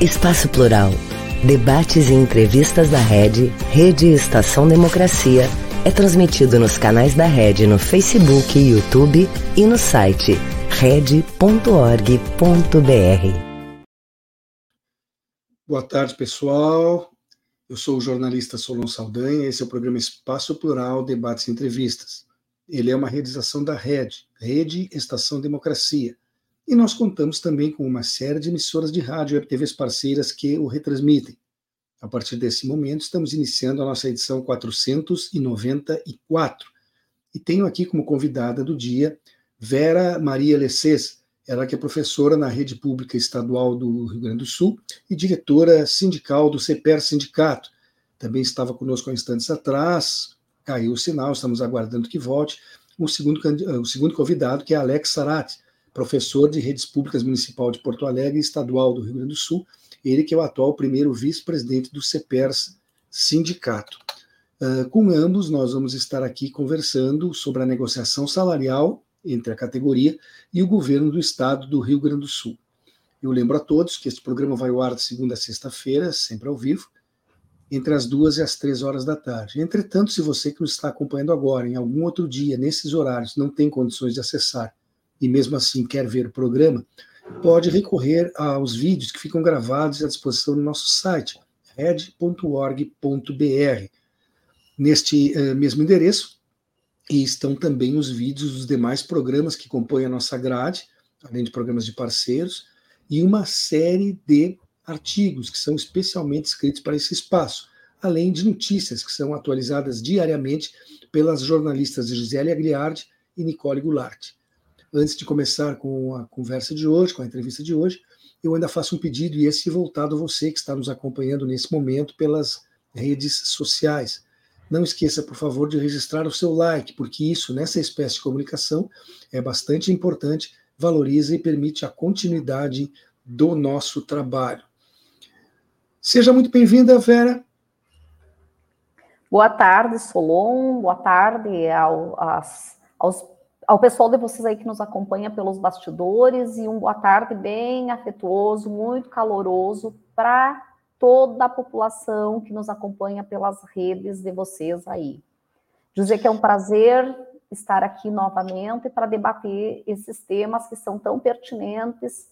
Espaço Plural. Debates e entrevistas da Rede, Rede Estação Democracia, é transmitido nos canais da Rede no Facebook, YouTube e no site rede.org.br. Boa tarde, pessoal. Eu sou o jornalista Solon Saldanha. Esse é o programa Espaço Plural, Debates e Entrevistas. Ele é uma realização da Rede, Rede Estação Democracia e nós contamos também com uma série de emissoras de rádio e TVs parceiras que o retransmitem. A partir desse momento, estamos iniciando a nossa edição 494. E tenho aqui como convidada do dia Vera Maria Lecês, ela que é professora na rede pública estadual do Rio Grande do Sul e diretora sindical do CEPER Sindicato. Também estava conosco há instantes atrás, caiu o sinal, estamos aguardando que volte. O segundo, o segundo convidado, que é Alex Sarati, professor de redes públicas municipal de Porto Alegre e estadual do Rio Grande do Sul, ele que é o atual primeiro vice-presidente do CEPERS Sindicato. Uh, com ambos, nós vamos estar aqui conversando sobre a negociação salarial entre a categoria e o governo do estado do Rio Grande do Sul. Eu lembro a todos que este programa vai ao ar de segunda a sexta-feira, sempre ao vivo, entre as duas e as três horas da tarde. Entretanto, se você que nos está acompanhando agora, em algum outro dia, nesses horários, não tem condições de acessar e mesmo assim quer ver o programa, pode recorrer aos vídeos que ficam gravados à disposição no nosso site, red.org.br. Neste uh, mesmo endereço e estão também os vídeos dos demais programas que compõem a nossa grade, além de programas de parceiros, e uma série de artigos que são especialmente escritos para esse espaço, além de notícias que são atualizadas diariamente pelas jornalistas Gisele Agliardi e Nicole Goulart antes de começar com a conversa de hoje, com a entrevista de hoje, eu ainda faço um pedido, e esse voltado a você que está nos acompanhando nesse momento pelas redes sociais. Não esqueça, por favor, de registrar o seu like, porque isso, nessa espécie de comunicação, é bastante importante, valoriza e permite a continuidade do nosso trabalho. Seja muito bem-vinda, Vera. Boa tarde, Solon. Boa tarde ao, aos, aos ao pessoal de vocês aí que nos acompanha pelos bastidores e um boa tarde bem afetuoso, muito caloroso para toda a população que nos acompanha pelas redes de vocês aí. Dizer que é um prazer estar aqui novamente para debater esses temas que são tão pertinentes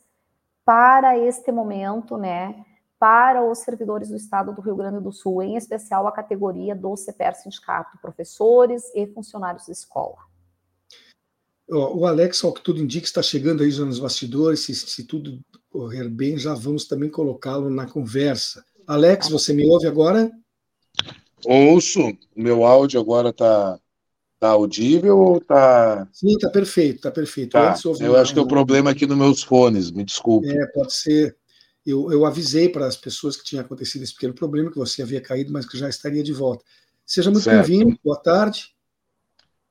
para este momento, né? Para os servidores do Estado do Rio Grande do Sul, em especial a categoria do CPR Sindicato, professores e funcionários de escola. O Alex, ao que tudo indica, está chegando aí já nos bastidores. Se, se tudo correr bem, já vamos também colocá-lo na conversa. Alex, você me ouve agora? Ouço. O meu áudio agora está tá audível ou está. Sim, está perfeito, está perfeito. Tá. Eu acho que é o problema aqui nos meus fones, me desculpe. É, pode ser. Eu, eu avisei para as pessoas que tinha acontecido esse pequeno problema, que você havia caído, mas que já estaria de volta. Seja muito bem-vindo, boa tarde.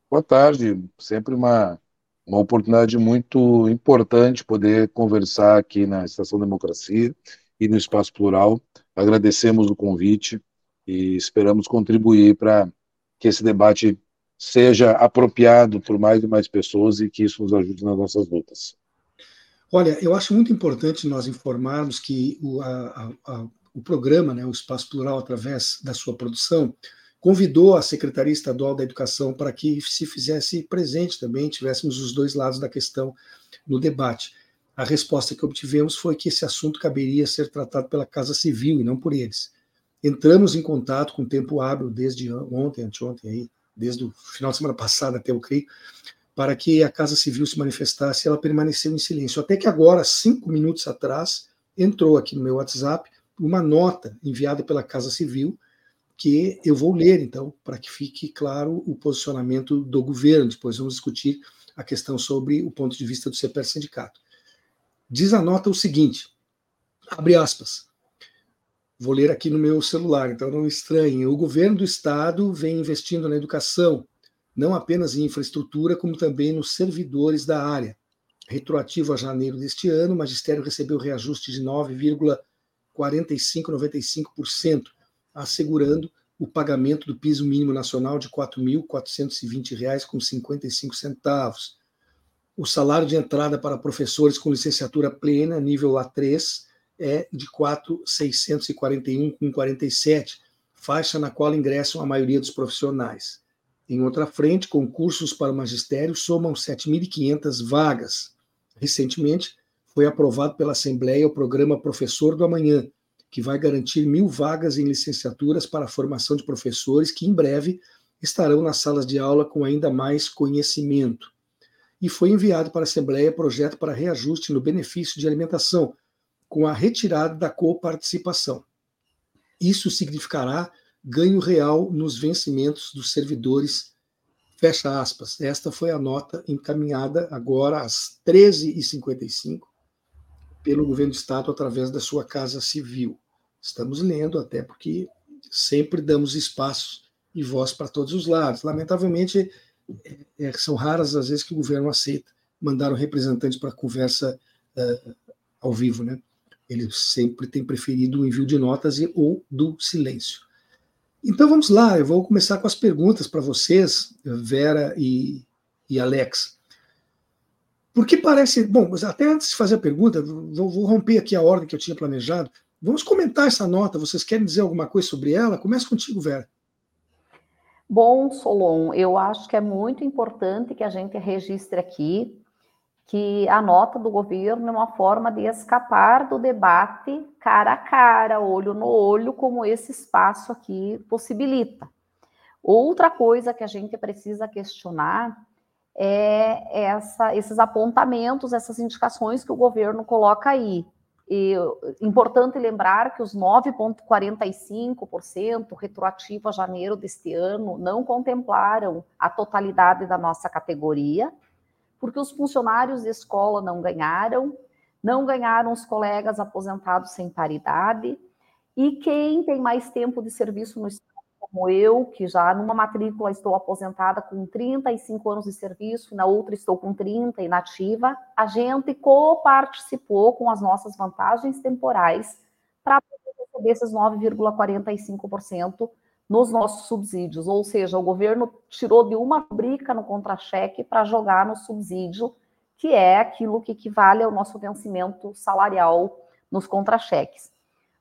Boa tarde, sempre uma uma oportunidade muito importante poder conversar aqui na Estação Democracia e no Espaço Plural. Agradecemos o convite e esperamos contribuir para que esse debate seja apropriado por mais e mais pessoas e que isso nos ajude nas nossas lutas. Olha, eu acho muito importante nós informarmos que o, a, a, o programa, né, o Espaço Plural, através da sua produção, convidou a Secretaria Estadual da Educação para que se fizesse presente também, tivéssemos os dois lados da questão no debate. A resposta que obtivemos foi que esse assunto caberia ser tratado pela Casa Civil e não por eles. Entramos em contato com tempo hábil desde ontem, anteontem, aí, desde o final de semana passada até eu creio, para que a Casa Civil se manifestasse, ela permaneceu em silêncio. Até que agora, cinco minutos atrás, entrou aqui no meu WhatsApp uma nota enviada pela Casa Civil, que eu vou ler, então, para que fique claro o posicionamento do governo. Depois vamos discutir a questão sobre o ponto de vista do CPR Sindicato. Diz a nota o seguinte, abre aspas, vou ler aqui no meu celular, então não estranhem. O governo do estado vem investindo na educação, não apenas em infraestrutura, como também nos servidores da área. Retroativo a janeiro deste ano, o magistério recebeu reajuste de 9,4595%, assegurando o pagamento do piso mínimo nacional de R$ 4.420,55. O salário de entrada para professores com licenciatura plena, nível A3, é de 4.641,47, faixa na qual ingressam a maioria dos profissionais. Em outra frente, concursos para o magistério somam 7.500 vagas. Recentemente, foi aprovado pela Assembleia o programa Professor do Amanhã, que vai garantir mil vagas em licenciaturas para a formação de professores que, em breve, estarão nas salas de aula com ainda mais conhecimento. E foi enviado para a Assembleia projeto para reajuste no benefício de alimentação, com a retirada da coparticipação. Isso significará ganho real nos vencimentos dos servidores. Fecha aspas. Esta foi a nota encaminhada agora às 13h55 pelo governo do Estado através da sua Casa Civil. Estamos lendo, até porque sempre damos espaço e voz para todos os lados. Lamentavelmente, é, é, são raras as vezes que o governo aceita mandar um representante para conversa uh, ao vivo, né? Ele sempre tem preferido o envio de notas e, ou do silêncio. Então vamos lá, eu vou começar com as perguntas para vocês, Vera e, e Alex. Porque parece. Bom, até antes de fazer a pergunta, vou, vou romper aqui a ordem que eu tinha planejado. Vamos comentar essa nota. Vocês querem dizer alguma coisa sobre ela? Começa contigo, Vera. Bom, Solon, eu acho que é muito importante que a gente registre aqui que a nota do governo é uma forma de escapar do debate cara a cara, olho no olho, como esse espaço aqui possibilita. Outra coisa que a gente precisa questionar é essa, esses apontamentos, essas indicações que o governo coloca aí. E, importante lembrar que os 9,45% retroativo a janeiro deste ano não contemplaram a totalidade da nossa categoria, porque os funcionários de escola não ganharam, não ganharam os colegas aposentados sem paridade, e quem tem mais tempo de serviço no Estado, como eu, que já numa matrícula estou aposentada com 35 anos de serviço, na outra estou com 30 inativa, a gente co-participou com as nossas vantagens temporais para receber esses 9,45% nos nossos subsídios, ou seja, o governo tirou de uma rubrica no contra-cheque para jogar no subsídio, que é aquilo que equivale ao nosso vencimento salarial nos contra-cheques.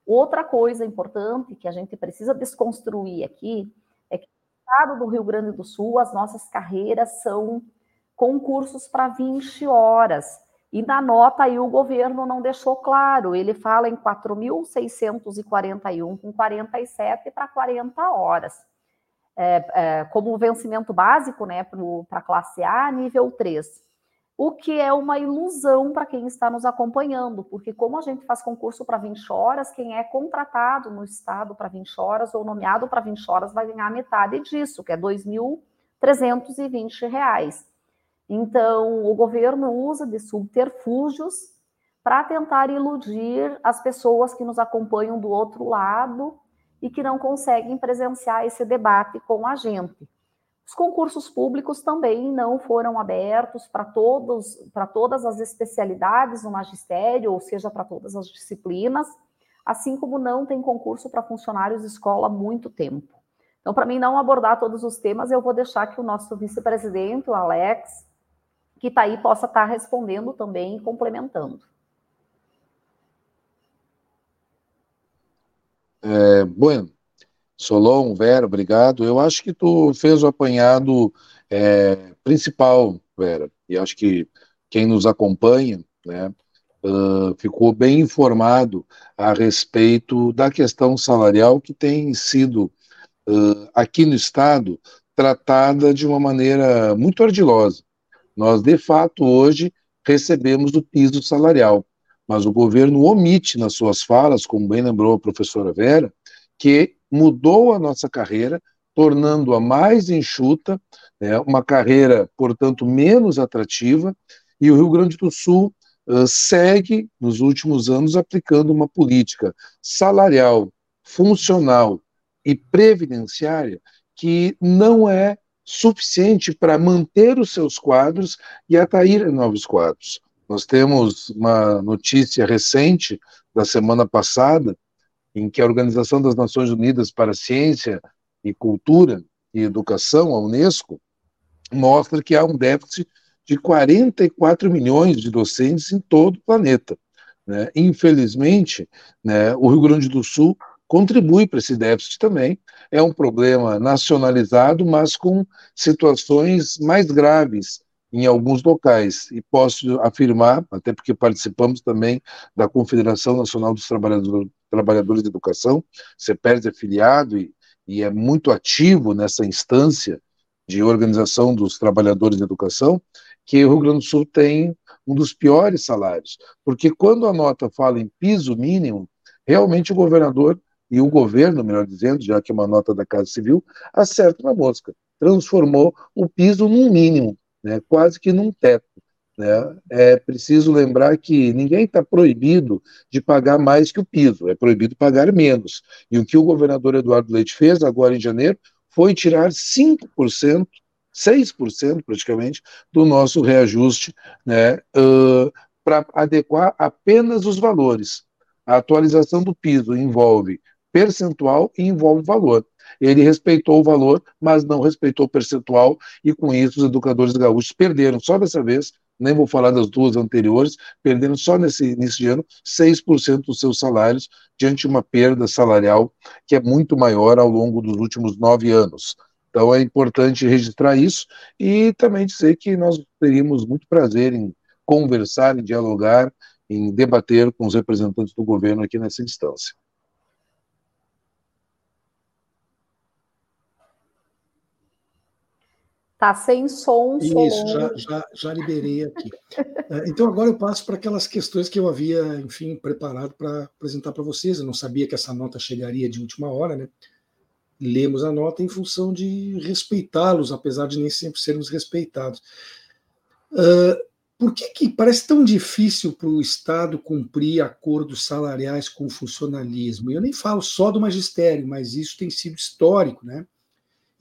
Outra coisa importante que a gente precisa desconstruir aqui é que no estado do Rio Grande do Sul, as nossas carreiras são concursos para 20 horas. E na nota aí o governo não deixou claro, ele fala em 4.641 com 47 para 40 horas. É, é, como vencimento básico né, para a classe A, nível 3. O que é uma ilusão para quem está nos acompanhando, porque como a gente faz concurso para 20 horas, quem é contratado no estado para 20 horas ou nomeado para 20 horas vai ganhar metade disso, que é R$ 2.320. Então, o governo usa de subterfúgios para tentar iludir as pessoas que nos acompanham do outro lado e que não conseguem presenciar esse debate com a gente. Os concursos públicos também não foram abertos para todos, para todas as especialidades no magistério, ou seja, para todas as disciplinas, assim como não tem concurso para funcionários de escola há muito tempo. Então, para mim não abordar todos os temas, eu vou deixar que o nosso vice-presidente, o Alex, que está aí possa estar tá respondendo também e complementando. É, bueno, Solon, Vera, obrigado. Eu acho que tu fez o apanhado é, principal, Vera, e acho que quem nos acompanha, né, uh, ficou bem informado a respeito da questão salarial que tem sido uh, aqui no Estado tratada de uma maneira muito ardilosa. Nós, de fato, hoje recebemos o piso salarial, mas o governo omite nas suas falas, como bem lembrou a professora Vera, que mudou a nossa carreira, tornando-a mais enxuta, né, uma carreira, portanto, menos atrativa, e o Rio Grande do Sul uh, segue, nos últimos anos, aplicando uma política salarial, funcional e previdenciária que não é suficiente para manter os seus quadros e atrair novos quadros. Nós temos uma notícia recente da semana passada, em que a Organização das Nações Unidas para a Ciência e Cultura e Educação, a Unesco, mostra que há um déficit de 44 milhões de docentes em todo o planeta. Né? Infelizmente, né, o Rio Grande do Sul contribui para esse déficit também. É um problema nacionalizado, mas com situações mais graves em alguns locais. E posso afirmar, até porque participamos também da Confederação Nacional dos Trabalhadores, Trabalhadores de Educação, CEPERS é filiado e, e é muito ativo nessa instância de organização dos trabalhadores de educação, que o Rio Grande do Sul tem um dos piores salários. Porque quando a nota fala em piso mínimo, realmente o governador e o governo, melhor dizendo, já que é uma nota da Casa Civil, acerta na mosca. Transformou o piso num mínimo, né, quase que num teto. Né? É preciso lembrar que ninguém está proibido de pagar mais que o piso, é proibido pagar menos. E o que o governador Eduardo Leite fez agora em janeiro foi tirar 5%, 6% praticamente, do nosso reajuste né, uh, para adequar apenas os valores. A atualização do piso envolve percentual e envolve valor. Ele respeitou o valor, mas não respeitou o percentual, e com isso os educadores gaúchos perderam, só dessa vez, nem vou falar das duas anteriores, perderam só nesse início de ano 6% dos seus salários, diante de uma perda salarial que é muito maior ao longo dos últimos nove anos. Então é importante registrar isso e também dizer que nós teríamos muito prazer em conversar, em dialogar, em debater com os representantes do governo aqui nessa instância. Tá sem som. Isso, já, já, já liberei aqui. É, então agora eu passo para aquelas questões que eu havia, enfim, preparado para apresentar para vocês. Eu não sabia que essa nota chegaria de última hora, né? Lemos a nota em função de respeitá-los, apesar de nem sempre sermos respeitados. Uh, por que, que parece tão difícil para o Estado cumprir acordos salariais com o funcionalismo? Eu nem falo só do magistério, mas isso tem sido histórico, né?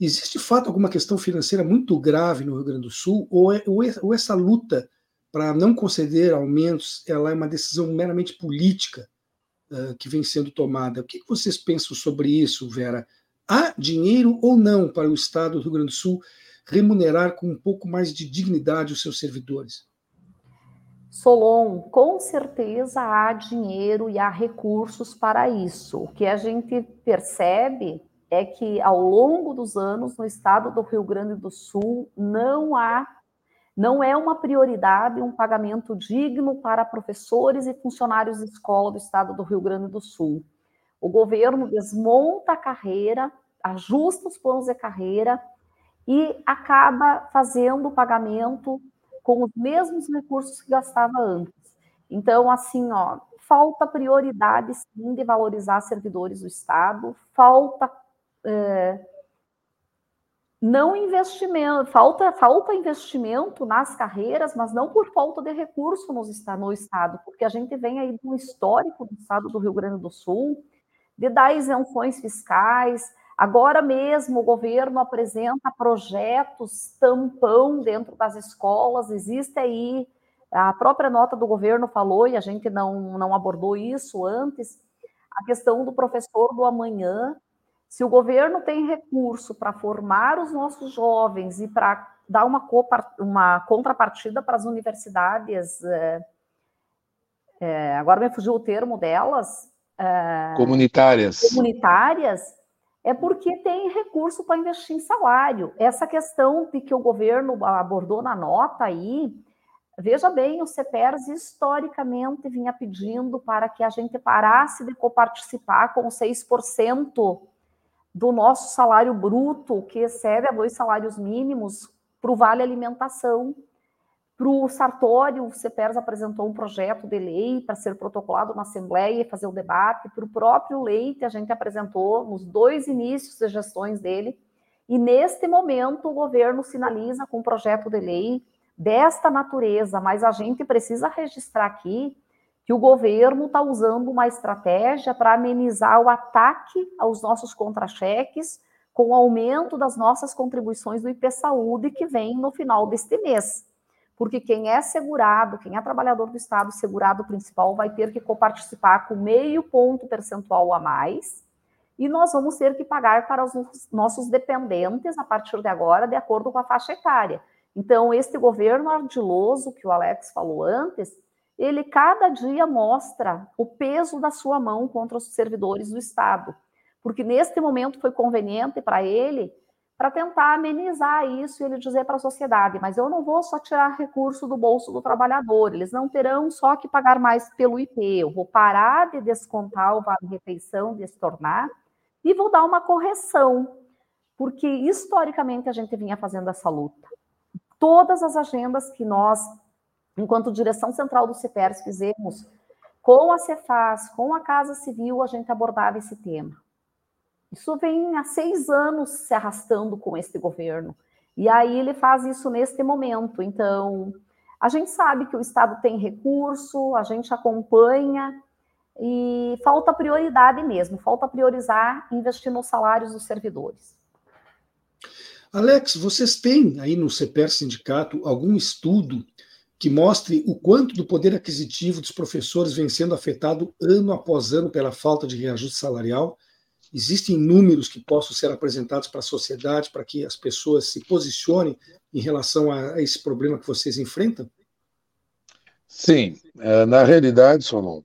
Existe de fato alguma questão financeira muito grave no Rio Grande do Sul, ou, é, ou, é, ou essa luta para não conceder aumentos ela é uma decisão meramente política uh, que vem sendo tomada? O que, que vocês pensam sobre isso, Vera? Há dinheiro ou não para o Estado do Rio Grande do Sul remunerar com um pouco mais de dignidade os seus servidores? Solon, com certeza há dinheiro e há recursos para isso. O que a gente percebe é que ao longo dos anos no estado do Rio Grande do Sul não há não é uma prioridade um pagamento digno para professores e funcionários de escola do estado do Rio Grande do Sul. O governo desmonta a carreira, ajusta os planos de carreira e acaba fazendo o pagamento com os mesmos recursos que gastava antes. Então, assim, ó, falta prioridade sim de valorizar servidores do Estado, falta é, não investimento, falta, falta investimento nas carreiras, mas não por falta de recurso no, no Estado, porque a gente vem aí de um histórico do Estado do Rio Grande do Sul, de dar isenções fiscais. Agora mesmo o governo apresenta projetos tampão dentro das escolas, existe aí, a própria nota do governo falou, e a gente não, não abordou isso antes, a questão do professor do amanhã, se o governo tem recurso para formar os nossos jovens e para dar uma, uma, contrapartida para as universidades, é, é, agora me fugiu o termo delas. É, comunitárias. Comunitárias, é porque tem recurso para investir em salário. Essa questão de que o governo abordou na nota aí, veja bem, o CEPERS historicamente vinha pedindo para que a gente parasse de coparticipar com 6% do nosso salário bruto, que excede a dois salários mínimos, para o Vale Alimentação. Para o Sartório, o CEPERS apresentou um projeto de lei para ser protocolado na Assembleia e fazer o debate. Para o próprio Leite, a gente apresentou nos dois inícios de gestões dele. E neste momento, o governo sinaliza com um projeto de lei desta natureza, mas a gente precisa registrar aqui que o governo está usando uma estratégia para amenizar o ataque aos nossos contra-cheques com o aumento das nossas contribuições do IP Saúde que vem no final deste mês. Porque quem é segurado, quem é trabalhador do Estado segurado principal, vai ter que coparticipar com meio ponto percentual a mais, e nós vamos ter que pagar para os nossos dependentes a partir de agora, de acordo com a faixa etária. Então, este governo ardiloso que o Alex falou antes, ele cada dia mostra o peso da sua mão contra os servidores do Estado, porque neste momento foi conveniente para ele para tentar amenizar isso e ele dizer para a sociedade, mas eu não vou só tirar recurso do bolso do trabalhador, eles não terão só que pagar mais pelo IP, eu vou parar de descontar o vale-refeição, de estornar, e vou dar uma correção, porque historicamente a gente vinha fazendo essa luta. Todas as agendas que nós enquanto direção central do CEPERS fizemos, com a Cefaz, com a Casa Civil, a gente abordava esse tema. Isso vem há seis anos se arrastando com este governo. E aí ele faz isso neste momento. Então, a gente sabe que o Estado tem recurso, a gente acompanha, e falta prioridade mesmo, falta priorizar investir nos salários dos servidores. Alex, vocês têm aí no CEPER Sindicato algum estudo que mostre o quanto do poder aquisitivo dos professores vem sendo afetado ano após ano pela falta de reajuste salarial? Existem números que possam ser apresentados para a sociedade para que as pessoas se posicionem em relação a esse problema que vocês enfrentam? Sim, é, na realidade, Solon,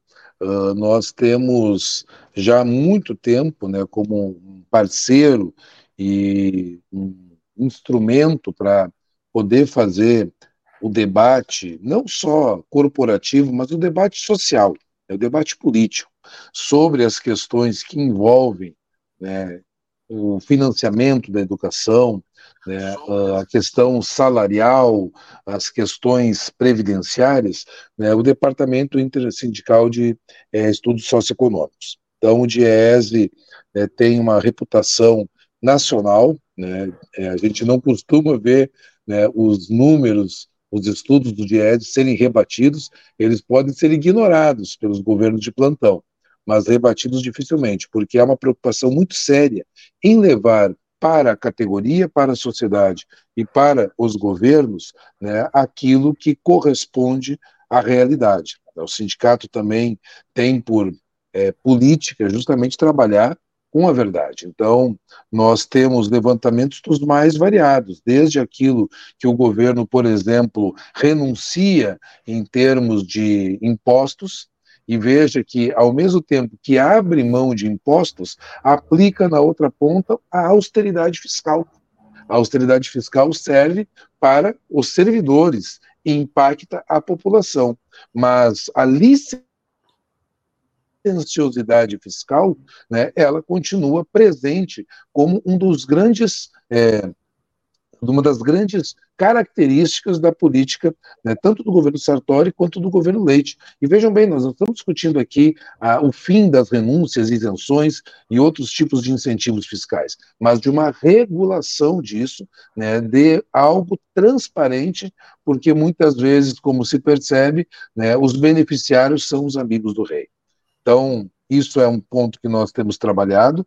nós temos já há muito tempo, né, como um parceiro e um instrumento para poder fazer o debate, não só corporativo, mas o debate social, é o debate político, sobre as questões que envolvem né, o financiamento da educação, né, a questão salarial, as questões previdenciárias, né, o Departamento Intersindical de é, Estudos Socioeconômicos. Então, o DIESE é, tem uma reputação nacional, né, é, a gente não costuma ver né, os números os estudos do DIED serem rebatidos, eles podem ser ignorados pelos governos de plantão, mas rebatidos dificilmente, porque há uma preocupação muito séria em levar para a categoria, para a sociedade e para os governos né, aquilo que corresponde à realidade. O sindicato também tem por é, política justamente trabalhar com a verdade. Então, nós temos levantamentos dos mais variados, desde aquilo que o governo, por exemplo, renuncia em termos de impostos, e veja que, ao mesmo tempo que abre mão de impostos, aplica na outra ponta a austeridade fiscal. A austeridade fiscal serve para os servidores e impacta a população, mas a licença licenciosidade fiscal, né, ela continua presente como um dos grandes, é, uma das grandes características da política, né, tanto do governo Sartori quanto do governo Leite. E vejam bem, nós não estamos discutindo aqui ah, o fim das renúncias, isenções e outros tipos de incentivos fiscais, mas de uma regulação disso, né, de algo transparente, porque muitas vezes, como se percebe, né, os beneficiários são os amigos do rei. Então, isso é um ponto que nós temos trabalhado.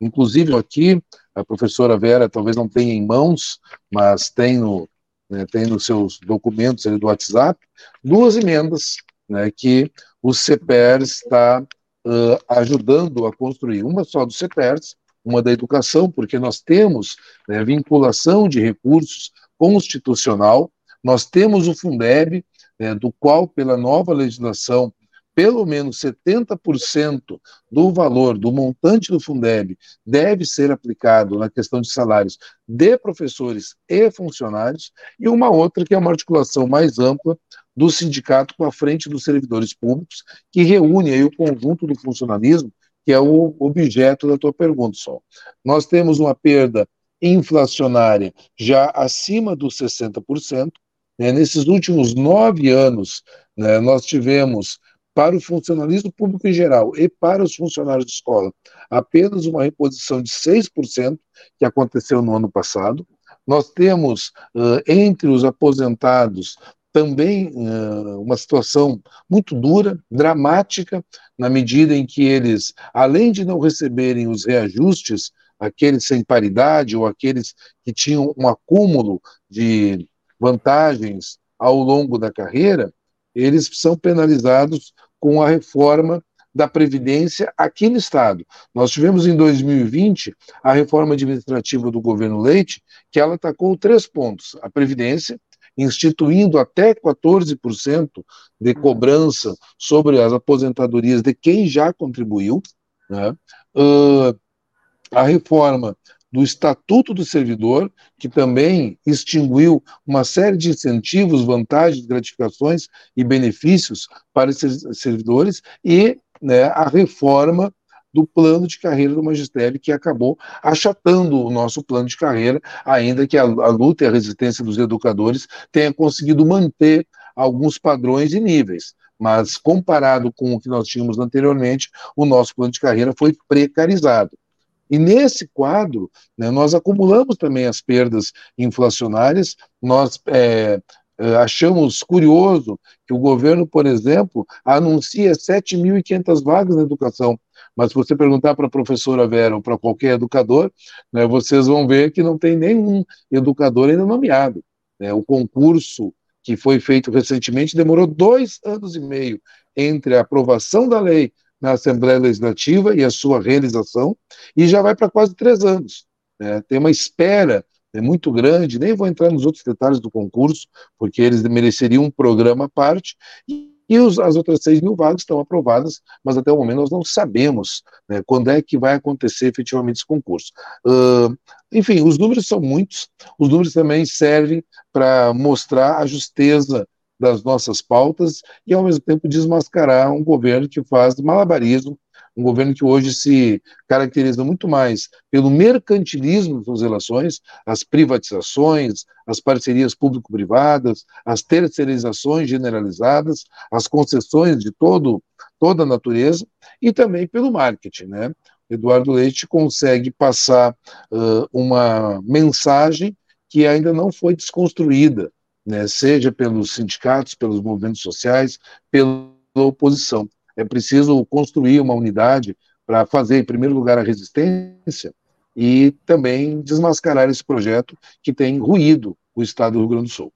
Inclusive, aqui, a professora Vera talvez não tenha em mãos, mas tem, no, né, tem nos seus documentos do WhatsApp, duas emendas né, que o CPER está uh, ajudando a construir. Uma só do CPER, uma da educação, porque nós temos né, vinculação de recursos constitucional, nós temos o Fundeb, né, do qual, pela nova legislação, pelo menos 70% do valor do montante do Fundeb deve ser aplicado na questão de salários de professores e funcionários, e uma outra que é uma articulação mais ampla do sindicato com a frente dos servidores públicos, que reúne aí o conjunto do funcionalismo, que é o objeto da tua pergunta, Sol. Nós temos uma perda inflacionária já acima dos 60%. Né? Nesses últimos nove anos, né, nós tivemos para o funcionalismo público em geral e para os funcionários de escola, apenas uma reposição de 6%, que aconteceu no ano passado. Nós temos, uh, entre os aposentados, também uh, uma situação muito dura, dramática, na medida em que eles, além de não receberem os reajustes, aqueles sem paridade ou aqueles que tinham um acúmulo de vantagens ao longo da carreira, eles são penalizados com a reforma da Previdência aqui no Estado. Nós tivemos em 2020 a reforma administrativa do governo Leite, que ela atacou três pontos: a Previdência, instituindo até 14% de cobrança sobre as aposentadorias de quem já contribuiu, né? uh, a reforma do Estatuto do Servidor, que também extinguiu uma série de incentivos, vantagens, gratificações e benefícios para esses servidores, e né, a reforma do plano de carreira do magistério, que acabou achatando o nosso plano de carreira, ainda que a, a luta e a resistência dos educadores tenha conseguido manter alguns padrões e níveis. Mas, comparado com o que nós tínhamos anteriormente, o nosso plano de carreira foi precarizado. E nesse quadro, né, nós acumulamos também as perdas inflacionárias, nós é, é achamos curioso que o governo, por exemplo, anuncia 7.500 vagas na educação, mas se você perguntar para a professora Vera ou para qualquer educador, né, vocês vão ver que não tem nenhum educador ainda nomeado. Né? O concurso que foi feito recentemente demorou dois anos e meio entre a aprovação da lei na Assembleia Legislativa e a sua realização, e já vai para quase três anos. Né? Tem uma espera né, muito grande, nem vou entrar nos outros detalhes do concurso, porque eles mereceriam um programa à parte, e, e os, as outras 6 mil vagas estão aprovadas, mas até o momento nós não sabemos né, quando é que vai acontecer efetivamente esse concurso. Uh, enfim, os números são muitos, os números também servem para mostrar a justeza das nossas pautas e, ao mesmo tempo, desmascarar um governo que faz malabarismo, um governo que hoje se caracteriza muito mais pelo mercantilismo das relações, as privatizações, as parcerias público-privadas, as terceirizações generalizadas, as concessões de todo, toda a natureza, e também pelo marketing, né? Eduardo Leite consegue passar uh, uma mensagem que ainda não foi desconstruída, né, seja pelos sindicatos, pelos movimentos sociais, pela oposição. É preciso construir uma unidade para fazer, em primeiro lugar, a resistência e também desmascarar esse projeto que tem ruído o Estado do Rio Grande do Sul.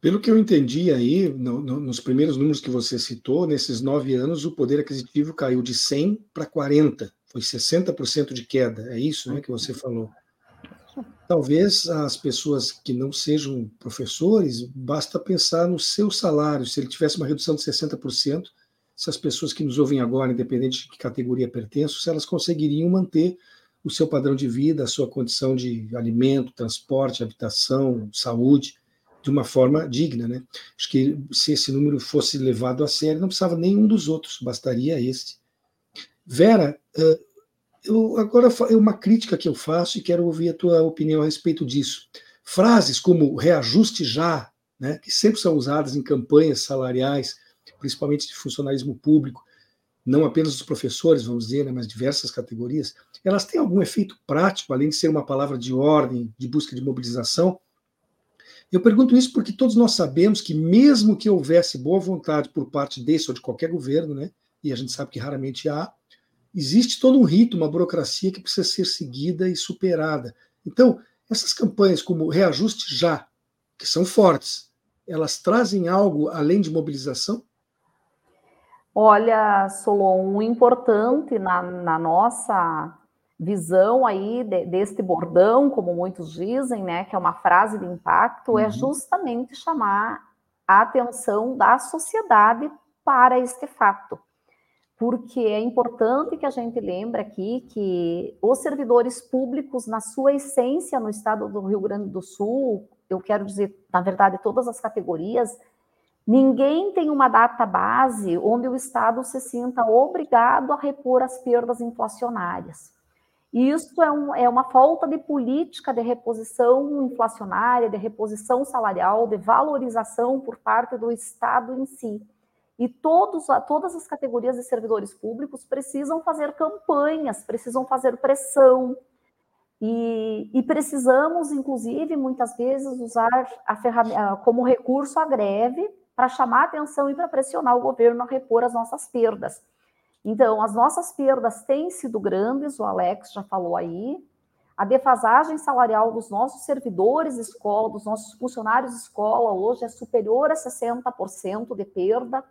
Pelo que eu entendi aí, no, no, nos primeiros números que você citou, nesses nove anos, o poder aquisitivo caiu de 100 para 40, foi 60% de queda, é isso né, que você falou? Talvez as pessoas que não sejam professores, basta pensar no seu salário. Se ele tivesse uma redução de 60%, se as pessoas que nos ouvem agora, independente de que categoria pertencem, se elas conseguiriam manter o seu padrão de vida, a sua condição de alimento, transporte, habitação, saúde, de uma forma digna. Né? Acho que se esse número fosse levado a sério, não precisava nenhum dos outros, bastaria este. Vera, eu, agora é uma crítica que eu faço e quero ouvir a tua opinião a respeito disso. Frases como reajuste já, né, que sempre são usadas em campanhas salariais, principalmente de funcionalismo público, não apenas os professores, vamos dizer, né, mas diversas categorias, elas têm algum efeito prático, além de ser uma palavra de ordem, de busca de mobilização? Eu pergunto isso porque todos nós sabemos que, mesmo que houvesse boa vontade por parte desse ou de qualquer governo, né, e a gente sabe que raramente há, existe todo um rito, uma burocracia que precisa ser seguida e superada. Então, essas campanhas como Reajuste Já, que são fortes, elas trazem algo além de mobilização? Olha, Solon, o importante na, na nossa visão aí de, deste bordão, como muitos dizem, né, que é uma frase de impacto, é uhum. é justamente chamar a atenção da sociedade para este fato porque é importante que a gente lembre aqui que os servidores públicos, na sua essência, no estado do Rio Grande do Sul, eu quero dizer, na verdade, todas as categorias, ninguém tem uma data base onde o Estado se sinta obrigado a repor as perdas inflacionárias. E isso é, um, é uma falta de política de reposição inflacionária, de reposição salarial, de valorização por parte do Estado em si. E todos, todas as categorias de servidores públicos precisam fazer campanhas, precisam fazer pressão. E, e precisamos, inclusive, muitas vezes, usar a ferramenta como recurso a greve para chamar atenção e para pressionar o governo a repor as nossas perdas. Então, as nossas perdas têm sido grandes, o Alex já falou aí. A defasagem salarial dos nossos servidores escola, dos nossos funcionários escola, hoje é superior a 60% de perda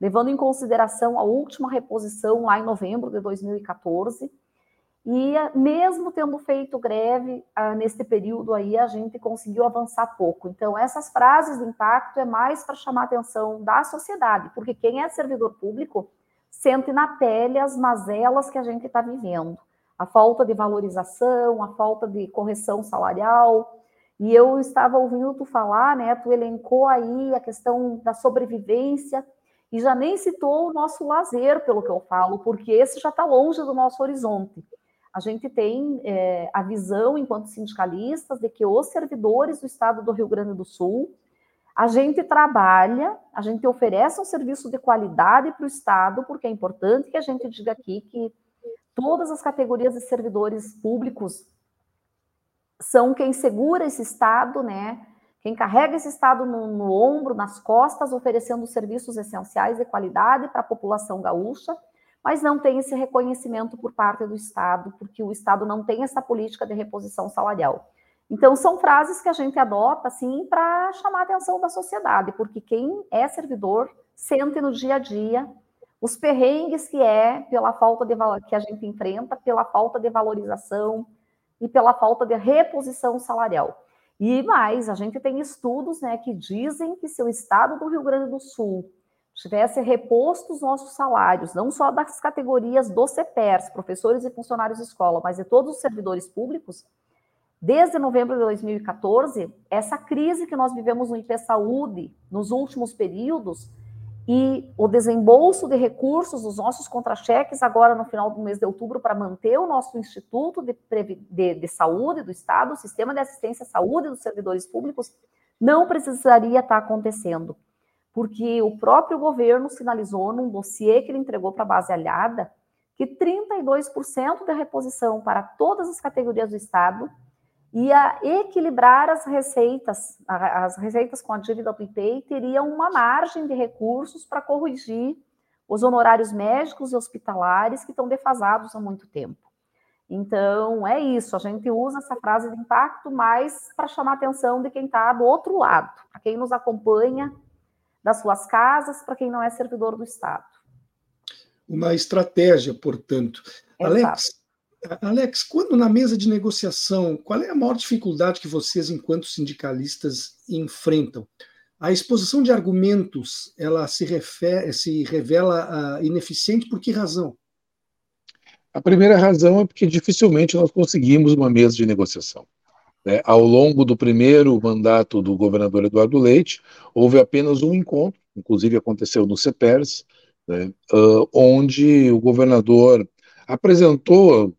levando em consideração a última reposição lá em novembro de 2014. E mesmo tendo feito greve ah, nesse período aí, a gente conseguiu avançar pouco. Então, essas frases de impacto é mais para chamar a atenção da sociedade, porque quem é servidor público sente na pele as mazelas que a gente está vivendo. A falta de valorização, a falta de correção salarial. E eu estava ouvindo tu falar, né? Tu elencou aí a questão da sobrevivência e já nem citou o nosso lazer, pelo que eu falo, porque esse já está longe do nosso horizonte. A gente tem é, a visão, enquanto sindicalistas, de que os servidores do Estado do Rio Grande do Sul a gente trabalha, a gente oferece um serviço de qualidade para o Estado, porque é importante que a gente diga aqui que todas as categorias de servidores públicos são quem segura esse Estado, né? Quem carrega esse Estado no, no ombro, nas costas, oferecendo serviços essenciais de qualidade para a população gaúcha, mas não tem esse reconhecimento por parte do Estado, porque o Estado não tem essa política de reposição salarial. Então, são frases que a gente adota, assim, para chamar a atenção da sociedade, porque quem é servidor sente no dia a dia os perrengues que é pela falta de que a gente enfrenta, pela falta de valorização e pela falta de reposição salarial. E mais, a gente tem estudos né, que dizem que se o estado do Rio Grande do Sul tivesse reposto os nossos salários, não só das categorias dos CPERS, professores e funcionários de escola, mas de todos os servidores públicos, Desde novembro de 2014, essa crise que nós vivemos no IP Saúde nos últimos períodos e o desembolso de recursos dos nossos contra-cheques agora no final do mês de outubro para manter o nosso Instituto de, de, de Saúde do Estado, o Sistema de Assistência à Saúde dos Servidores Públicos, não precisaria estar acontecendo, porque o próprio governo sinalizou num dossiê que ele entregou para a base aliada que 32% da reposição para todas as categorias do Estado ia equilibrar as receitas, as receitas com a dívida do IPEI teriam uma margem de recursos para corrigir os honorários médicos e hospitalares que estão defasados há muito tempo. Então, é isso, a gente usa essa frase de impacto mais para chamar a atenção de quem está do outro lado, para quem nos acompanha das suas casas, para quem não é servidor do Estado. Uma estratégia, portanto. Exato. Alex, Alex, quando na mesa de negociação, qual é a maior dificuldade que vocês, enquanto sindicalistas, enfrentam? A exposição de argumentos, ela se, refere, se revela uh, ineficiente por que razão? A primeira razão é porque dificilmente nós conseguimos uma mesa de negociação. Né? Ao longo do primeiro mandato do governador Eduardo Leite, houve apenas um encontro, inclusive aconteceu no CEPERS, né? uh, onde o governador apresentou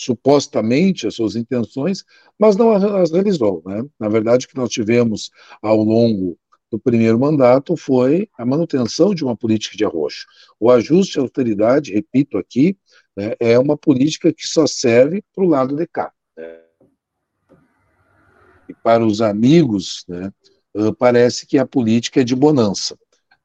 supostamente as suas intenções, mas não as realizou. Né? Na verdade, o que nós tivemos ao longo do primeiro mandato foi a manutenção de uma política de arroxo. O ajuste à austeridade, repito aqui, né, é uma política que só serve para o lado de cá. Né? E para os amigos, né, parece que a política é de bonança.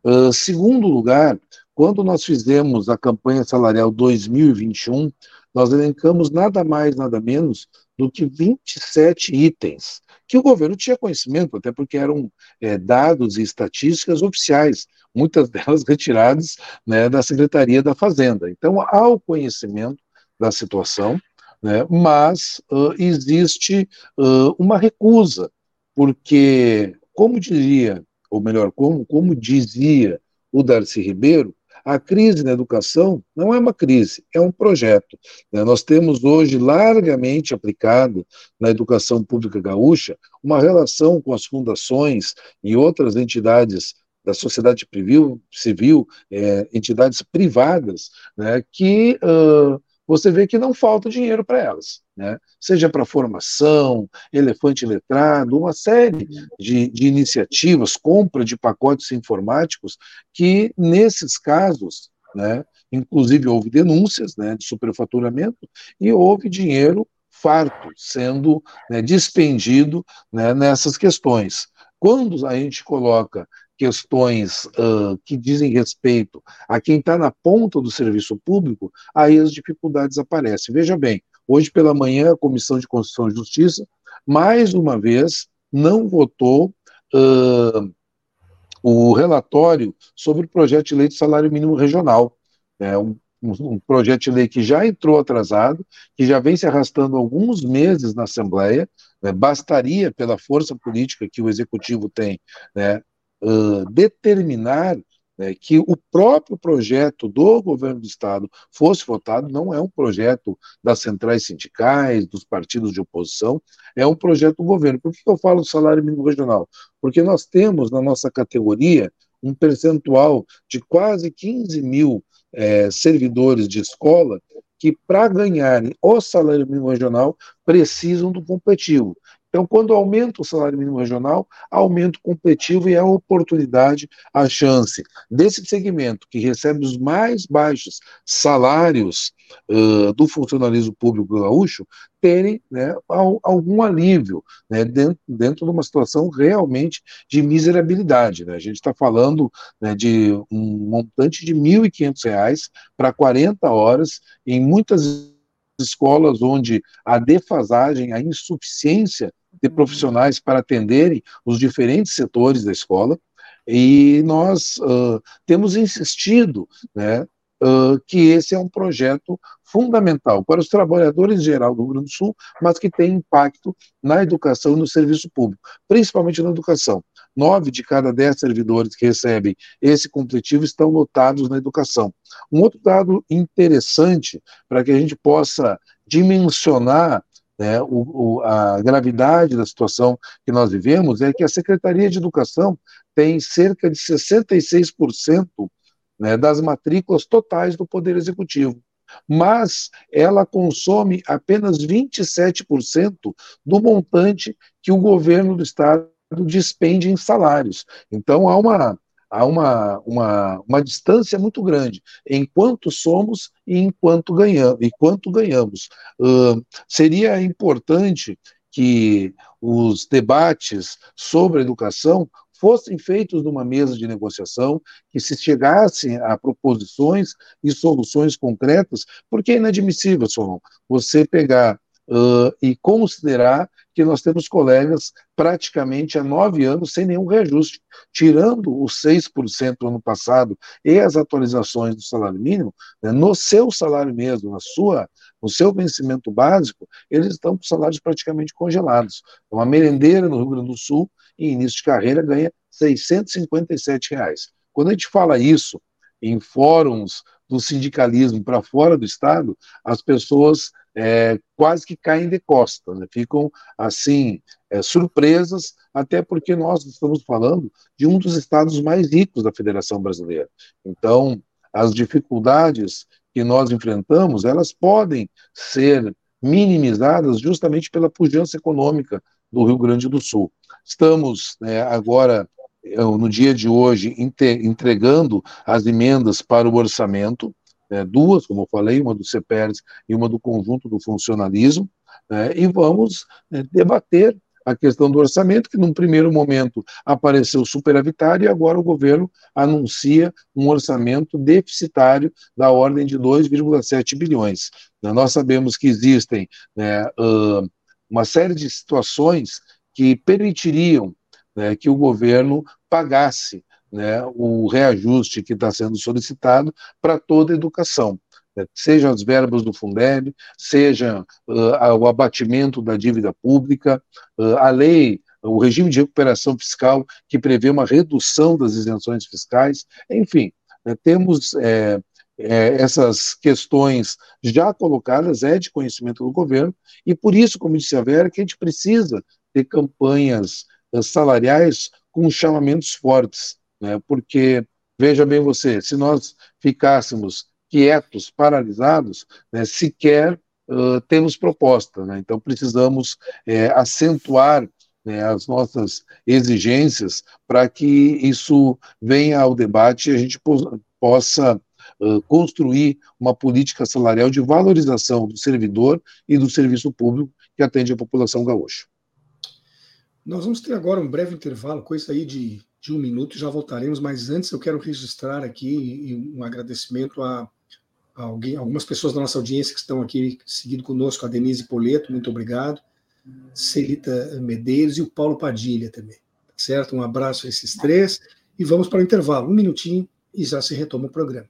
Uh, segundo lugar, quando nós fizemos a campanha salarial 2021, nós elencamos nada mais, nada menos do que 27 itens, que o governo tinha conhecimento, até porque eram é, dados e estatísticas oficiais, muitas delas retiradas né, da Secretaria da Fazenda. Então, há o conhecimento da situação, né, mas uh, existe uh, uma recusa, porque, como diria, ou melhor, como, como dizia o Darcy Ribeiro, a crise na educação não é uma crise, é um projeto. Né? Nós temos hoje largamente aplicado na educação pública gaúcha uma relação com as fundações e outras entidades da sociedade civil, civil é, entidades privadas, né, que uh, você vê que não falta dinheiro para elas, né? seja para formação, elefante letrado, uma série de, de, iniciativas, compra de pacotes informáticos, que nesses casos, né, inclusive houve denúncias né, de superfaturamento e houve dinheiro farto sendo né, dispendido né, nessas questões. Quando a gente coloca questões uh, que dizem respeito a quem está na ponta do serviço público, aí as dificuldades aparecem. Veja bem, hoje pela manhã a Comissão de Constituição e Justiça, mais uma vez, não votou uh, o relatório sobre o projeto de lei de salário mínimo regional. É um, um, projeto de lei que já entrou atrasado, que já vem se arrastando alguns meses na Assembleia, né, bastaria, pela força política que o Executivo tem, né, determinar né, que o próprio projeto do governo do Estado fosse votado, não é um projeto das centrais sindicais, dos partidos de oposição, é um projeto do governo. Por que eu falo do salário mínimo regional? Porque nós temos na nossa categoria um percentual de quase 15 mil é, servidores de escola que, para ganharem o salário mínimo regional, precisam do competitivo. Então, quando aumenta o salário mínimo regional, aumenta o competitivo e a oportunidade, a chance desse segmento que recebe os mais baixos salários uh, do funcionalismo público gaúcho terem né, algum alívio né, dentro, dentro de uma situação realmente de miserabilidade. Né? A gente está falando né, de um montante de R$ 1.500 para 40 horas em muitas escolas onde a defasagem, a insuficiência de profissionais para atenderem os diferentes setores da escola, e nós uh, temos insistido né, uh, que esse é um projeto fundamental para os trabalhadores em geral do Rio Grande do Sul, mas que tem impacto na educação e no serviço público, principalmente na educação. Nove de cada dez servidores que recebem esse completivo estão lotados na educação. Um outro dado interessante para que a gente possa dimensionar né, o, o, a gravidade da situação que nós vivemos é que a Secretaria de Educação tem cerca de 66% né, das matrículas totais do Poder Executivo, mas ela consome apenas 27% do montante que o governo do Estado despende em salários. Então há uma há uma, uma, uma distância muito grande em quanto somos e em quanto ganhamos. E quanto ganhamos. Uh, seria importante que os debates sobre educação fossem feitos numa mesa de negociação, que se chegassem a proposições e soluções concretas, porque é inadmissível, Solon, você pegar uh, e considerar que nós temos colegas praticamente há nove anos sem nenhum reajuste, tirando os 6% do ano passado e as atualizações do salário mínimo, né, no seu salário mesmo, na sua, no seu vencimento básico, eles estão com salários praticamente congelados. Uma merendeira no Rio Grande do Sul, em início de carreira, ganha 657 reais. Quando a gente fala isso em fóruns do sindicalismo para fora do Estado, as pessoas é, quase que caem de costa, né? ficam assim é, surpresas, até porque nós estamos falando de um dos estados mais ricos da Federação Brasileira. Então, as dificuldades que nós enfrentamos, elas podem ser minimizadas justamente pela pujança econômica do Rio Grande do Sul. Estamos né, agora no dia de hoje entregando as emendas para o orçamento é, duas, como eu falei, uma do CEPERS e uma do conjunto do funcionalismo, né, e vamos é, debater a questão do orçamento, que num primeiro momento apareceu superavitário e agora o governo anuncia um orçamento deficitário da ordem de 2,7 bilhões. Né, nós sabemos que existem né, uma série de situações que permitiriam né, que o governo pagasse né, o reajuste que está sendo solicitado para toda a educação, né, seja as verbas do Fundeb, seja uh, o abatimento da dívida pública, uh, a lei, o regime de recuperação fiscal que prevê uma redução das isenções fiscais, enfim, né, temos é, é, essas questões já colocadas, é de conhecimento do governo, e por isso, como disse a Vera, que a gente precisa ter campanhas uh, salariais com chamamentos fortes, né? porque, veja bem você, se nós ficássemos quietos, paralisados, né, sequer uh, temos proposta. Né? Então, precisamos é, acentuar né, as nossas exigências para que isso venha ao debate e a gente po possa uh, construir uma política salarial de valorização do servidor e do serviço público que atende a população gaúcha. Nós vamos ter agora um breve intervalo, coisa aí de de um minuto e já voltaremos, mas antes eu quero registrar aqui um agradecimento a, a alguém, algumas pessoas da nossa audiência que estão aqui seguindo conosco, a Denise Poleto, muito obrigado, Celita Medeiros e o Paulo Padilha também, tá certo? Um abraço a esses três e vamos para o intervalo, um minutinho e já se retoma o programa.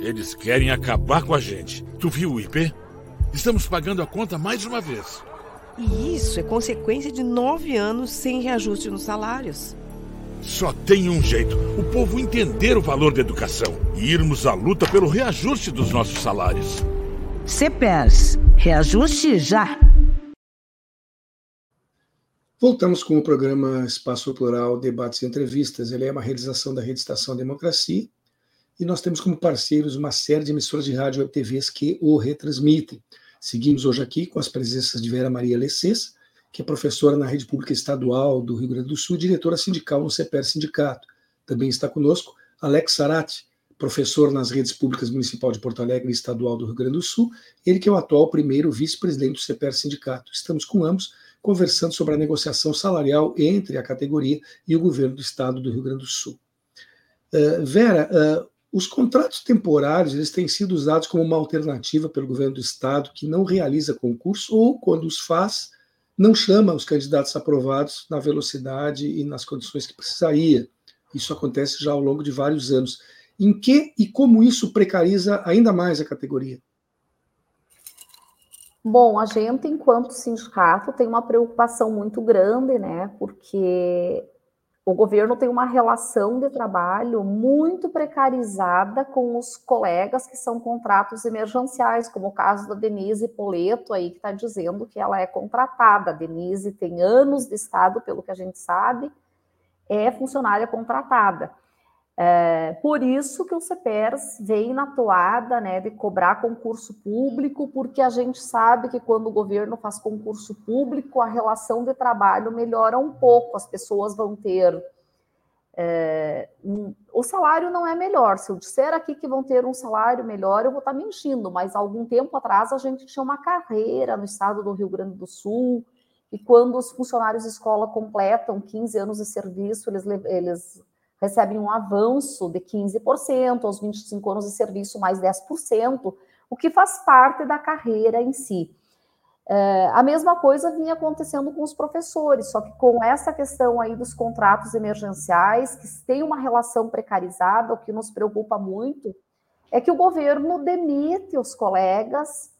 Eles querem acabar com a gente. Tu viu o IP? Estamos pagando a conta mais uma vez. E isso é consequência de nove anos sem reajuste nos salários. Só tem um jeito: o povo entender o valor da educação e irmos à luta pelo reajuste dos nossos salários. CPERS, reajuste já! Voltamos com o programa Espaço Plural Debates e Entrevistas. Ele é uma realização da Rede Estação Democracia e nós temos como parceiros uma série de emissoras de rádio e TVs que o retransmitem. Seguimos hoje aqui com as presenças de Vera Maria Lecês, que é professora na Rede Pública Estadual do Rio Grande do Sul e diretora sindical no CEPER Sindicato. Também está conosco Alex Sarati, professor nas redes públicas municipal de Porto Alegre e estadual do Rio Grande do Sul, ele que é o atual primeiro vice-presidente do CEPER Sindicato. Estamos com ambos conversando sobre a negociação salarial entre a categoria e o governo do estado do Rio Grande do Sul. Uh, Vera, uh, os contratos temporários eles têm sido usados como uma alternativa pelo governo do estado que não realiza concurso ou, quando os faz, não chama os candidatos aprovados na velocidade e nas condições que precisaria. Isso acontece já ao longo de vários anos. Em que e como isso precariza ainda mais a categoria? Bom, a gente, enquanto sindicato, tem uma preocupação muito grande, né? Porque o governo tem uma relação de trabalho muito precarizada com os colegas que são contratos emergenciais, como o caso da Denise Poleto aí, que está dizendo que ela é contratada. A Denise tem anos de Estado, pelo que a gente sabe, é funcionária contratada. É, por isso que o CEPERS vem na toada né, de cobrar concurso público, porque a gente sabe que quando o governo faz concurso público, a relação de trabalho melhora um pouco, as pessoas vão ter. É, um, o salário não é melhor. Se eu disser aqui que vão ter um salário melhor, eu vou estar mentindo, mas algum tempo atrás a gente tinha uma carreira no estado do Rio Grande do Sul, e quando os funcionários de escola completam 15 anos de serviço, eles, eles recebem um avanço de 15%, aos 25 anos de serviço, mais 10%, o que faz parte da carreira em si. É, a mesma coisa vinha acontecendo com os professores, só que com essa questão aí dos contratos emergenciais, que tem uma relação precarizada, o que nos preocupa muito é que o governo demite os colegas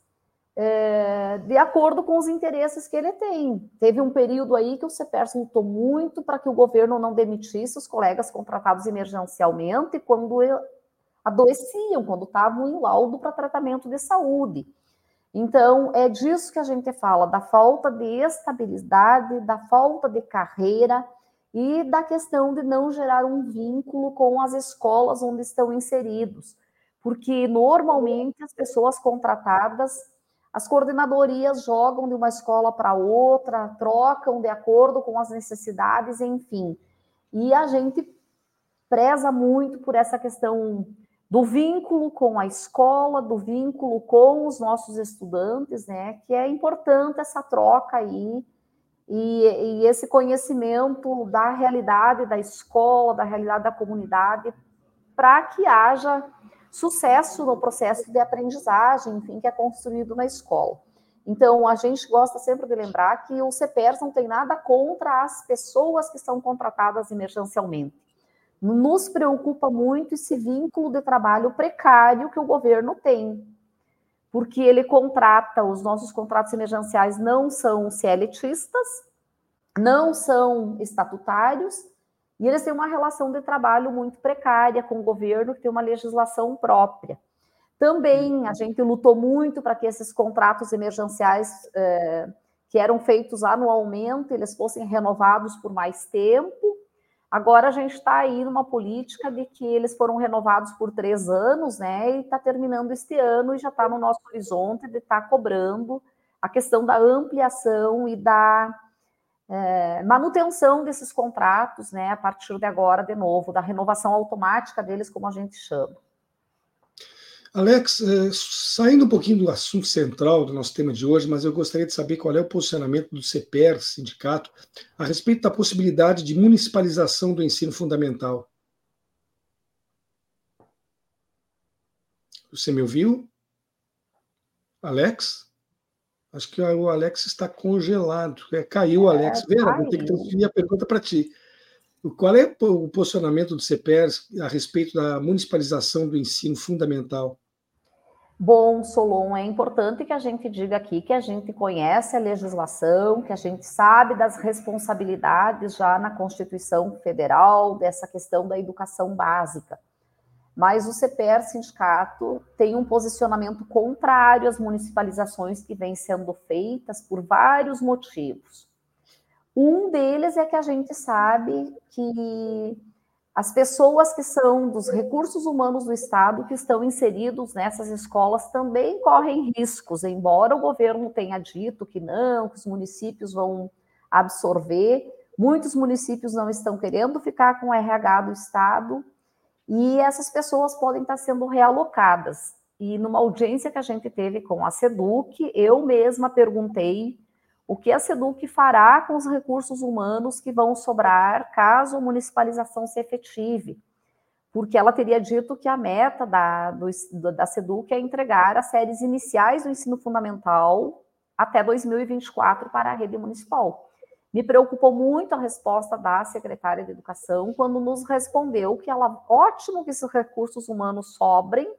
é, de acordo com os interesses que ele tem. Teve um período aí que o CEPERS lutou muito para que o governo não demitisse os colegas contratados emergencialmente quando adoeciam, quando estavam em laudo para tratamento de saúde. Então, é disso que a gente fala, da falta de estabilidade, da falta de carreira e da questão de não gerar um vínculo com as escolas onde estão inseridos. Porque, normalmente, as pessoas contratadas as coordenadorias jogam de uma escola para outra, trocam de acordo com as necessidades, enfim. E a gente preza muito por essa questão do vínculo com a escola, do vínculo com os nossos estudantes, né? Que é importante essa troca aí e, e esse conhecimento da realidade da escola, da realidade da comunidade, para que haja sucesso no processo de aprendizagem, enfim, que é construído na escola. Então, a gente gosta sempre de lembrar que o CEPERS não tem nada contra as pessoas que são contratadas emergencialmente. Nos preocupa muito esse vínculo de trabalho precário que o governo tem, porque ele contrata, os nossos contratos emergenciais não são CLTistas, não são estatutários, e eles têm uma relação de trabalho muito precária com o governo, que tem uma legislação própria. Também a gente lutou muito para que esses contratos emergenciais eh, que eram feitos anualmente, eles fossem renovados por mais tempo. Agora a gente está aí numa política de que eles foram renovados por três anos, né? E está terminando este ano e já está no nosso horizonte de estar tá cobrando a questão da ampliação e da é, manutenção desses contratos, né, a partir de agora, de novo, da renovação automática deles, como a gente chama. Alex, eh, saindo um pouquinho do assunto central do nosso tema de hoje, mas eu gostaria de saber qual é o posicionamento do CPER, sindicato, a respeito da possibilidade de municipalização do ensino fundamental. Você me ouviu? Alex? Acho que o Alex está congelado. É, caiu o é, Alex. Vera, vou ter que transferir a pergunta para ti. Qual é o posicionamento do CPER a respeito da municipalização do ensino fundamental? Bom, Solon, é importante que a gente diga aqui que a gente conhece a legislação, que a gente sabe das responsabilidades já na Constituição Federal, dessa questão da educação básica. Mas o CPR Sindicato tem um posicionamento contrário às municipalizações que vêm sendo feitas por vários motivos. Um deles é que a gente sabe que as pessoas que são dos recursos humanos do Estado, que estão inseridos nessas escolas, também correm riscos, embora o governo tenha dito que não, que os municípios vão absorver. Muitos municípios não estão querendo ficar com o RH do Estado, e essas pessoas podem estar sendo realocadas. E numa audiência que a gente teve com a SEDUC, eu mesma perguntei o que a SEDUC fará com os recursos humanos que vão sobrar caso a municipalização se efetive. Porque ela teria dito que a meta da, do, da SEDUC é entregar as séries iniciais do ensino fundamental até 2024 para a rede municipal. Me preocupou muito a resposta da secretária de Educação quando nos respondeu que ela, ótimo que esses recursos humanos sobrem,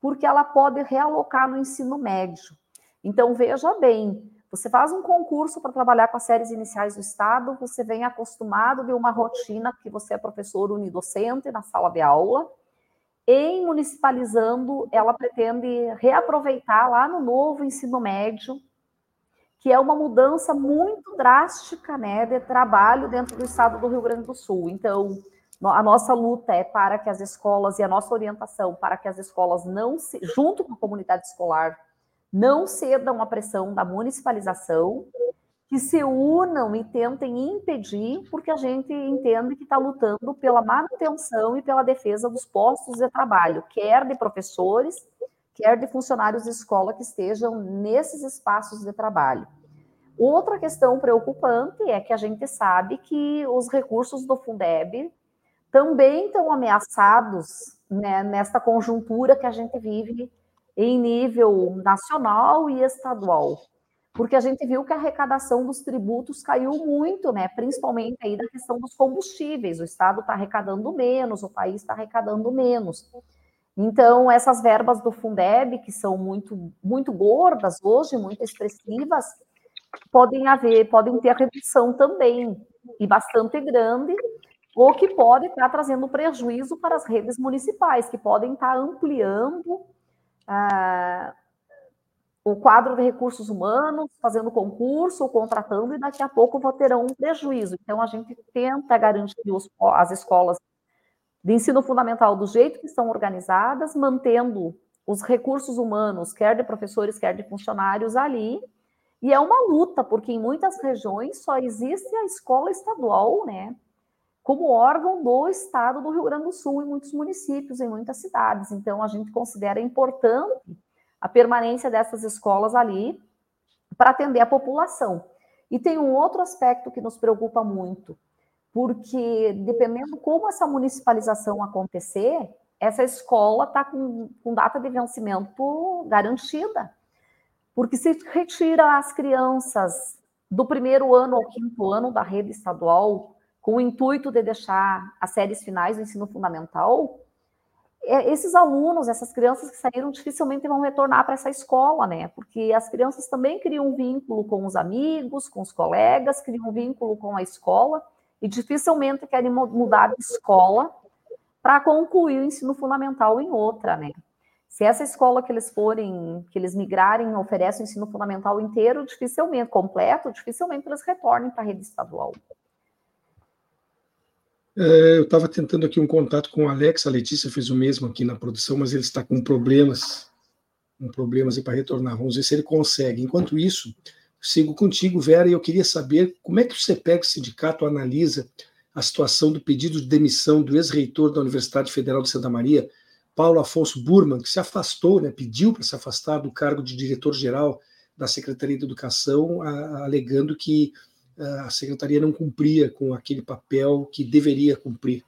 porque ela pode realocar no ensino médio. Então, veja bem, você faz um concurso para trabalhar com as séries iniciais do Estado, você vem acostumado de uma rotina que você é professor unidocente na sala de aula. Em municipalizando, ela pretende reaproveitar lá no novo ensino médio, que é uma mudança muito drástica né, de trabalho dentro do estado do Rio Grande do Sul. Então, a nossa luta é para que as escolas e a nossa orientação para que as escolas não se, junto com a comunidade escolar, não cedam à pressão da municipalização, que se unam e tentem impedir, porque a gente entende que está lutando pela manutenção e pela defesa dos postos de trabalho, quer de professores, quer de funcionários de escola que estejam nesses espaços de trabalho. Outra questão preocupante é que a gente sabe que os recursos do Fundeb também estão ameaçados né, nesta conjuntura que a gente vive em nível nacional e estadual, porque a gente viu que a arrecadação dos tributos caiu muito, né? Principalmente aí da questão dos combustíveis. O Estado está arrecadando menos, o país está arrecadando menos. Então, essas verbas do Fundeb, que são muito, muito gordas hoje, muito expressivas, podem haver, podem ter redução também, e bastante grande, ou que pode estar trazendo prejuízo para as redes municipais, que podem estar ampliando ah, o quadro de recursos humanos, fazendo concurso, contratando, e daqui a pouco terão um prejuízo. Então, a gente tenta garantir os, as escolas de ensino fundamental do jeito que estão organizadas, mantendo os recursos humanos, quer de professores, quer de funcionários, ali. E é uma luta, porque em muitas regiões só existe a escola estadual, né? como órgão do Estado do Rio Grande do Sul, em muitos municípios, em muitas cidades. Então, a gente considera importante a permanência dessas escolas ali para atender a população. E tem um outro aspecto que nos preocupa muito, porque dependendo como essa municipalização acontecer, essa escola está com, com data de vencimento garantida. Porque se retira as crianças do primeiro ano ao quinto ano da rede estadual, com o intuito de deixar as séries finais do ensino fundamental, é, esses alunos, essas crianças que saíram, dificilmente vão retornar para essa escola, né? Porque as crianças também criam um vínculo com os amigos, com os colegas, criam um vínculo com a escola e dificilmente querem mudar de escola para concluir o ensino fundamental em outra, né? Se essa escola que eles forem, que eles migrarem, oferece o ensino fundamental inteiro, dificilmente, completo, dificilmente eles retornem para a rede estadual. É, eu estava tentando aqui um contato com o Alex, a Letícia fez o mesmo aqui na produção, mas ele está com problemas, com problemas para retornar. Vamos ver se ele consegue. Enquanto isso, sigo contigo, Vera, e eu queria saber como é que o CEPEG, o sindicato, analisa a situação do pedido de demissão do ex-reitor da Universidade Federal de Santa Maria, Paulo Afonso Burman, que se afastou, né, pediu para se afastar do cargo de diretor-geral da Secretaria de Educação, a, alegando que a secretaria não cumpria com aquele papel que deveria cumprir.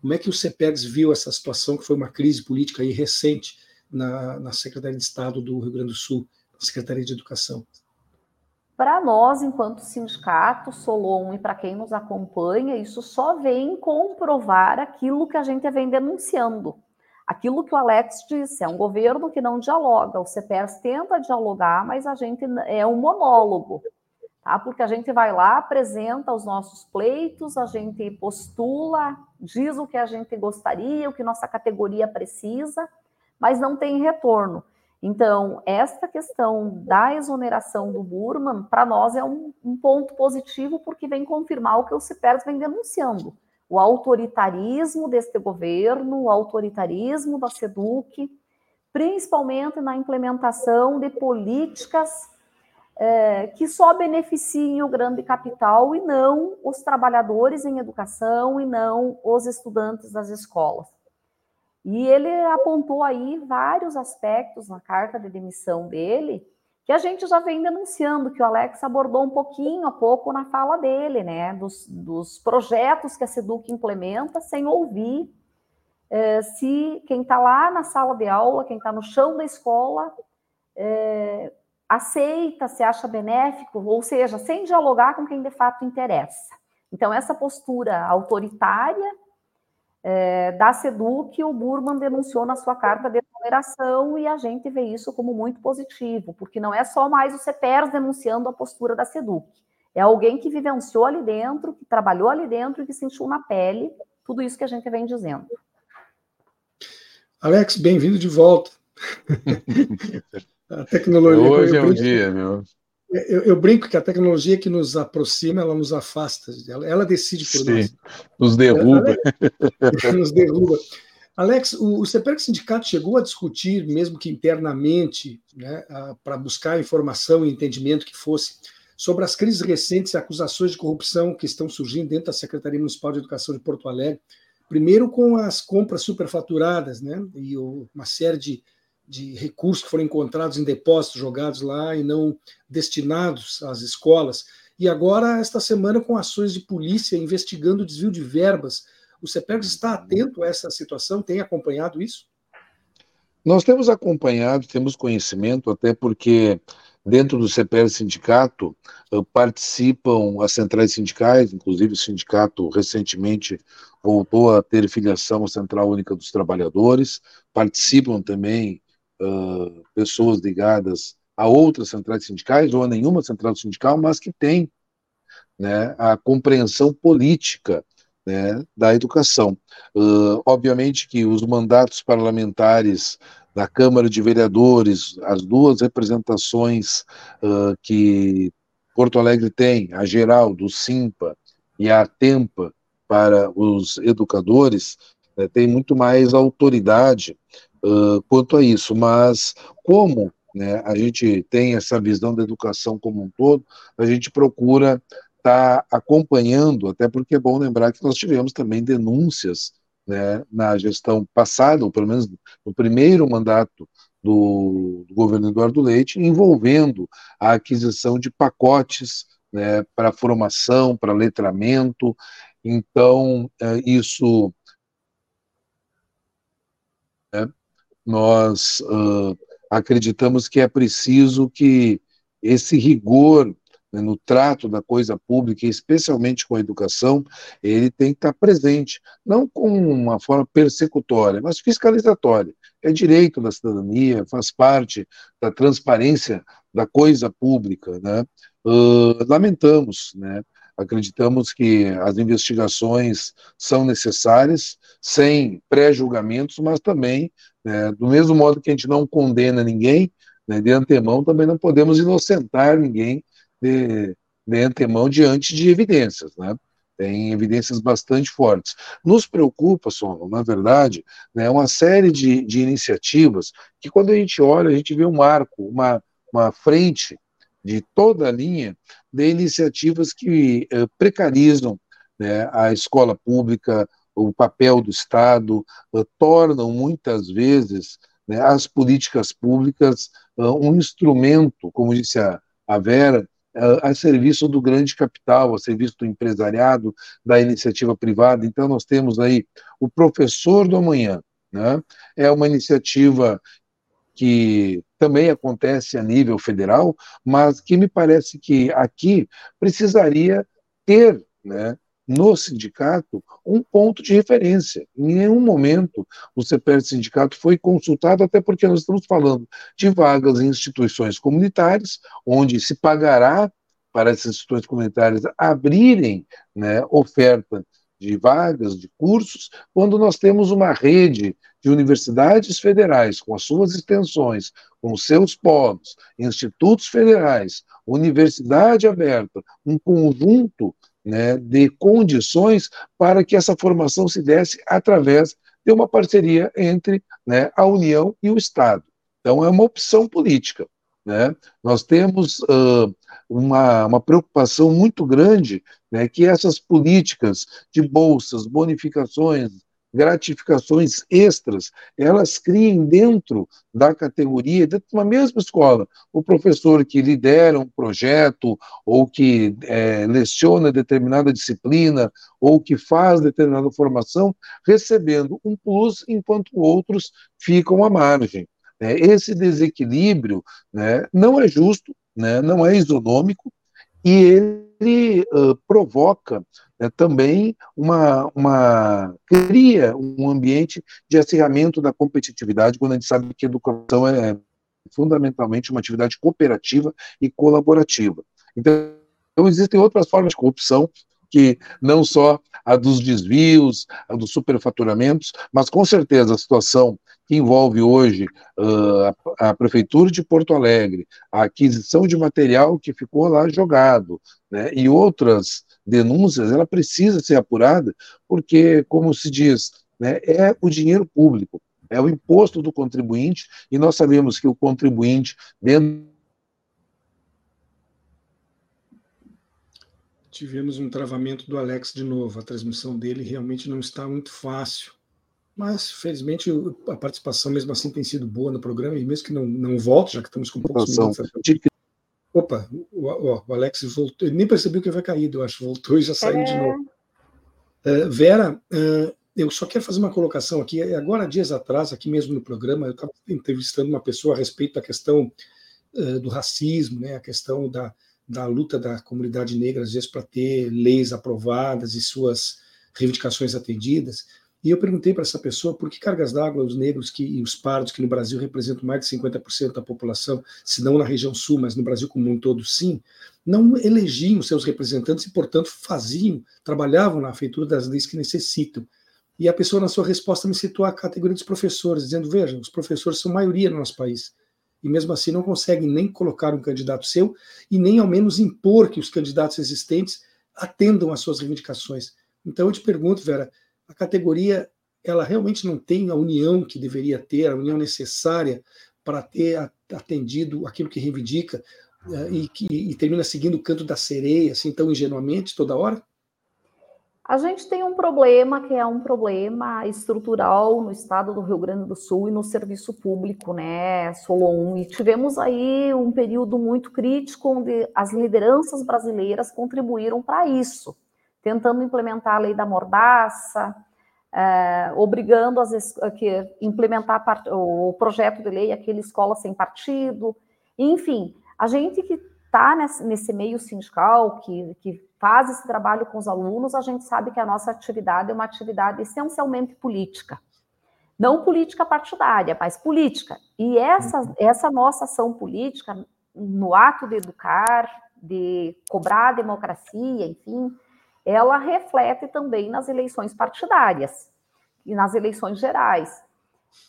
Como é que o CEPERS viu essa situação, que foi uma crise política aí recente na, na Secretaria de Estado do Rio Grande do Sul, na Secretaria de Educação? Para nós, enquanto sindicato, Solon, e para quem nos acompanha, isso só vem comprovar aquilo que a gente vem denunciando. Aquilo que o Alex disse, é um governo que não dialoga. O CPERS tenta dialogar, mas a gente é um monólogo tá? Porque a gente vai lá, apresenta os nossos pleitos, a gente postula, diz o que a gente gostaria, o que nossa categoria precisa, mas não tem retorno. Então, esta questão da exoneração do Burman, para nós é um, um, ponto positivo, porque vem confirmar o que o CIPERS vem denunciando. O autoritarismo deste governo, o autoritarismo da SEDUC, principalmente na implementação de políticas é, que só beneficiem o grande capital e não os trabalhadores em educação e não os estudantes das escolas. E ele apontou aí vários aspectos na carta de demissão dele que a gente já vem denunciando, que o Alex abordou um pouquinho a pouco na fala dele, né, dos, dos projetos que a SEDUC implementa sem ouvir é, se quem está lá na sala de aula, quem está no chão da escola, é, aceita, se acha benéfico, ou seja, sem dialogar com quem de fato interessa. Então, essa postura autoritária é, da SEDUC, o Burman denunciou na sua carta de exoneração e a gente vê isso como muito positivo, porque não é só mais o CEPERS denunciando a postura da SEDUC, é alguém que vivenciou ali dentro, que trabalhou ali dentro e que sentiu na pele tudo isso que a gente vem dizendo. Alex, bem-vindo de volta. A tecnologia. Hoje é um dia, meu. Eu, eu, brinco que a tecnologia que nos aproxima, ela nos afasta. Ela, ela decide por Sim, nós. Nos derruba. Ela, nos derruba. Alex, o, o CEPERC Sindicato chegou a discutir, mesmo que internamente, né, para buscar informação e entendimento que fosse, sobre as crises recentes e acusações de corrupção que estão surgindo dentro da Secretaria Municipal de Educação de Porto Alegre. Primeiro com as compras superfaturadas, né, e uma série de de recursos que foram encontrados em depósitos jogados lá e não destinados às escolas. E agora, esta semana, com ações de polícia investigando o desvio de verbas. O CEPERS está atento a essa situação? Tem acompanhado isso? Nós temos acompanhado, temos conhecimento, até porque dentro do CPR Sindicato participam as centrais sindicais, inclusive o sindicato recentemente voltou a ter filiação à Central Única dos Trabalhadores, participam também uh, pessoas ligadas a outras centrais sindicais ou a nenhuma central sindical, mas que tem né, a compreensão política né, da educação. Uh, obviamente que os mandatos parlamentares da Câmara de Vereadores, as duas representações uh, que Porto Alegre tem, a geral do SIMPA e a TEMPA para os educadores, né, tem muito mais autoridade uh, quanto a isso, mas como né, a gente tem essa visão da educação como um todo, a gente procura estar tá acompanhando, até porque é bom lembrar que nós tivemos também denúncias né, na gestão passada, ou pelo menos no primeiro mandato do, do governo Eduardo Leite, envolvendo a aquisição de pacotes né, para formação, para letramento. Então, isso é, nós uh, acreditamos que é preciso que esse rigor né, no trato da coisa pública, especialmente com a educação, ele tem que estar presente, não com uma forma persecutória, mas fiscalizatória. É direito da cidadania, faz parte da transparência da coisa pública. Né? Uh, lamentamos, né? Acreditamos que as investigações são necessárias, sem pré-julgamentos, mas também né? Do mesmo modo que a gente não condena ninguém, né, de antemão, também não podemos inocentar ninguém de, de antemão diante de evidências. Né? Tem evidências bastante fortes. Nos preocupa, Sono, na verdade, né, uma série de, de iniciativas que, quando a gente olha, a gente vê um marco, uma, uma frente de toda a linha de iniciativas que eh, precarizam né, a escola pública, o papel do Estado, uh, tornam muitas vezes né, as políticas públicas uh, um instrumento, como disse a, a Vera, a serviço do grande capital, a serviço do empresariado, da iniciativa privada. Então, nós temos aí o Professor do Amanhã, né? é uma iniciativa que também acontece a nível federal, mas que me parece que aqui precisaria ter né, no sindicato um ponto de referência. Em nenhum momento o CPR Sindicato foi consultado, até porque nós estamos falando de vagas em instituições comunitárias, onde se pagará para essas instituições comunitárias abrirem né, oferta de vagas, de cursos, quando nós temos uma rede de universidades federais, com as suas extensões, com seus polos, institutos federais, universidade aberta, um conjunto né, de condições para que essa formação se desse através de uma parceria entre né, a União e o Estado. Então, é uma opção política. Né? Nós temos uh, uma, uma preocupação muito grande né, que essas políticas de bolsas, bonificações, gratificações extras, elas criem dentro da categoria, dentro de uma mesma escola, o professor que lidera um projeto, ou que é, leciona determinada disciplina, ou que faz determinada formação, recebendo um plus, enquanto outros ficam à margem. É, esse desequilíbrio né, não é justo, né, não é isonômico, e ele uh, provoca né, também uma, uma. cria um ambiente de acirramento da competitividade, quando a gente sabe que a educação é fundamentalmente uma atividade cooperativa e colaborativa. Então, então existem outras formas de corrupção que não só a dos desvios, a dos superfaturamentos, mas com certeza a situação que envolve hoje uh, a, a, Prefeitura de Porto Alegre, a aquisição de material que ficou lá jogado, né, e outras denúncias, ela precisa ser apurada, porque, como se diz, né, é o dinheiro público, é o imposto do contribuinte, e nós sabemos que o contribuinte, dentro Tivemos um travamento do Alex de novo. A transmissão dele realmente não está muito fácil. Mas, felizmente, a participação mesmo assim tem sido boa no programa, e mesmo que não, não volte, já que estamos com poucos minutos. Opa, o, o, Alex voltou, ele nem percebeu que havia caído, eu acho, voltou e já saiu é. de novo. Uh, Vera, uh, eu só quero fazer uma colocação aqui. Agora, dias atrás, aqui mesmo no programa, eu estava entrevistando uma pessoa a respeito da questão uh, do racismo, né, a questão da, da luta da comunidade negra, às vezes, para ter leis aprovadas e suas reivindicações atendidas. E eu perguntei para essa pessoa por que cargas d'água os negros que, e os pardos, que no Brasil representam mais de 50% da população, se não na região sul, mas no Brasil como um todo sim, não elegiam seus representantes e, portanto, faziam, trabalhavam na feitura das leis que necessitam. E a pessoa, na sua resposta, me citou a categoria dos professores, dizendo: veja, os professores são maioria no nosso país. E mesmo assim não conseguem nem colocar um candidato seu e nem ao menos impor que os candidatos existentes atendam às suas reivindicações. Então eu te pergunto, Vera, a categoria ela realmente não tem a união que deveria ter, a união necessária para ter atendido aquilo que reivindica eh, e, que, e termina seguindo o canto da sereia, assim, tão ingenuamente, toda hora? A gente tem um problema que é um problema estrutural no estado do Rio Grande do Sul e no serviço público, né, Solon? E tivemos aí um período muito crítico onde as lideranças brasileiras contribuíram para isso tentando implementar a lei da mordaça, é, obrigando as, que implementar o projeto de lei aquele escola sem partido, enfim, a gente que está nesse, nesse, meio sindical, que, que faz esse trabalho com os alunos, a gente sabe que a nossa atividade é uma atividade essencialmente política. Não política partidária, mas política. E essa, uhum. essa nossa ação política, no ato de educar, de cobrar a democracia, enfim, ela reflete também nas eleições partidárias e nas eleições gerais.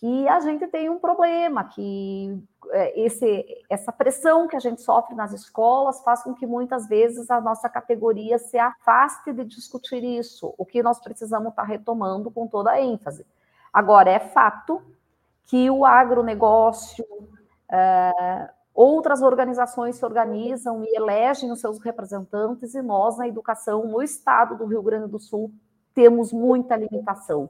E a gente tem um problema que é, esse, essa pressão que a gente sofre nas escolas faz com que muitas vezes a nossa categoria se afaste de discutir isso, o que nós precisamos estar retomando com toda a ênfase. Agora, é fato que o agronegócio, é, Outras organizações se organizam e elegem os seus representantes, e nós, na educação, no estado do Rio Grande do Sul, temos muita limitação.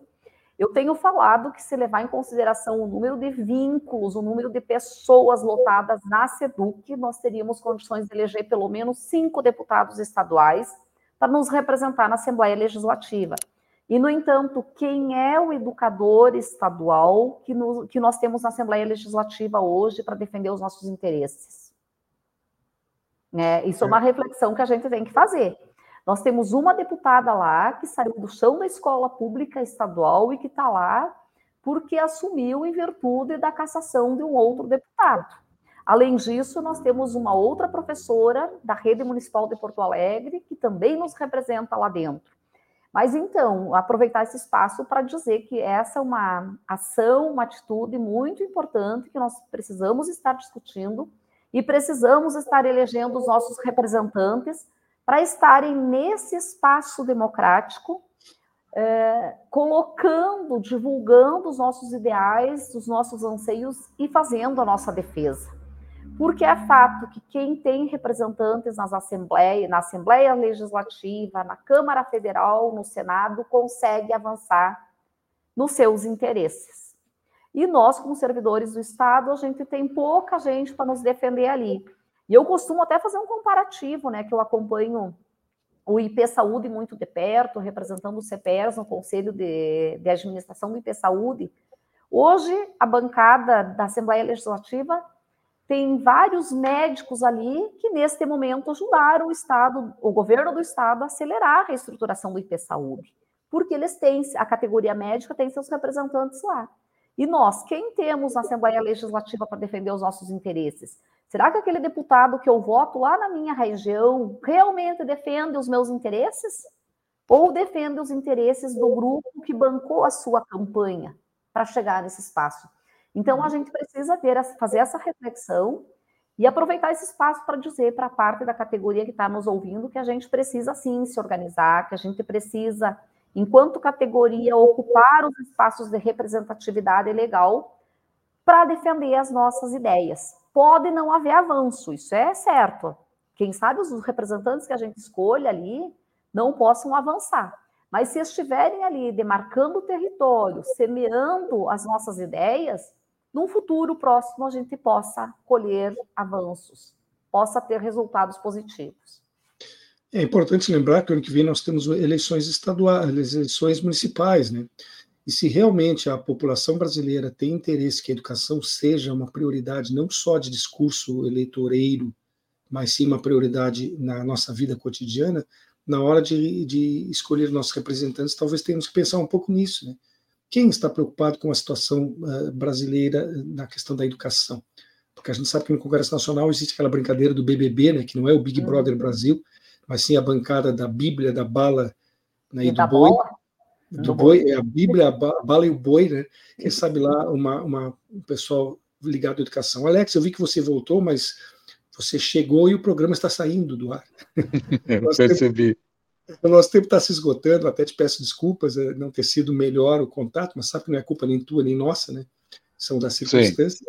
Eu tenho falado que se levar em consideração o número de vínculos, o número de pessoas lotadas na SEDUC, nós teríamos condições de eleger pelo menos cinco deputados estaduais para nos representar na Assembleia Legislativa. E, no entanto, quem é o educador estadual que, no, que nós temos na Assembleia Legislativa hoje para defender os nossos interesses? É, isso é uma reflexão que a gente tem que fazer. Nós temos uma deputada lá que saiu do chão da escola pública estadual e que está lá porque assumiu em virtude da cassação de um outro deputado. Além disso, nós temos uma outra professora da rede municipal de Porto Alegre que também nos representa lá dentro. Mas então, aproveitar esse espaço para dizer que essa é uma ação, uma atitude muito importante que nós precisamos estar discutindo e precisamos estar elegendo os nossos representantes para estarem nesse espaço democrático, é, colocando, divulgando os nossos ideais, os nossos anseios e fazendo a nossa defesa. Porque é fato que quem tem representantes nas assembleias, na Assembleia Legislativa, na Câmara Federal, no Senado, consegue avançar nos seus interesses. E nós, como servidores do Estado, a gente tem pouca gente para nos defender ali. E eu costumo até fazer um comparativo, né, que eu acompanho o IP Saúde muito de perto, representando o CPERS no Conselho de, de Administração do IP Saúde. Hoje, a bancada da Assembleia Legislativa tem vários médicos ali que, neste momento, ajudaram o Estado, o governo do Estado, a acelerar a reestruturação do IP Saúde, porque eles têm, a categoria médica tem seus representantes lá. E nós, quem temos na Assembleia Legislativa para defender os nossos interesses? Será que aquele deputado que eu voto lá na minha região realmente defende os meus interesses? Ou defende os interesses do grupo que bancou a sua campanha para chegar nesse espaço? Então, a gente precisa ter, fazer essa reflexão e aproveitar esse espaço para dizer para a parte da categoria que está nos ouvindo que a gente precisa sim se organizar, que a gente precisa, enquanto categoria, ocupar os espaços de representatividade legal para defender as nossas ideias pode não haver avanço, isso é certo. Quem sabe os representantes que a gente escolhe ali não possam avançar. Mas se estiverem ali demarcando o território, semeando as nossas ideias, num futuro próximo a gente possa colher avanços, possa ter resultados positivos. É importante lembrar que ano que vem nós temos eleições estaduais, eleições municipais, né? E se realmente a população brasileira tem interesse que a educação seja uma prioridade não só de discurso eleitoreiro, mas sim uma prioridade na nossa vida cotidiana, na hora de, de escolher nossos representantes, talvez tenhamos que pensar um pouco nisso. Né? Quem está preocupado com a situação uh, brasileira na questão da educação? Porque a gente sabe que no Congresso Nacional existe aquela brincadeira do BBB, né, que não é o Big uhum. Brother Brasil, mas sim a bancada da Bíblia, da bala né, e, e do boi. Bola do boi, é a Bíblia, a bala e o boi, né? Quem sabe lá uma, uma, um pessoal ligado à educação. Alex, eu vi que você voltou, mas você chegou e o programa está saindo do ar. Eu percebi. O nosso tempo está se esgotando, até te peço desculpas é, não ter sido melhor o contato, mas sabe que não é culpa nem tua nem nossa, né? São das circunstâncias. Sim.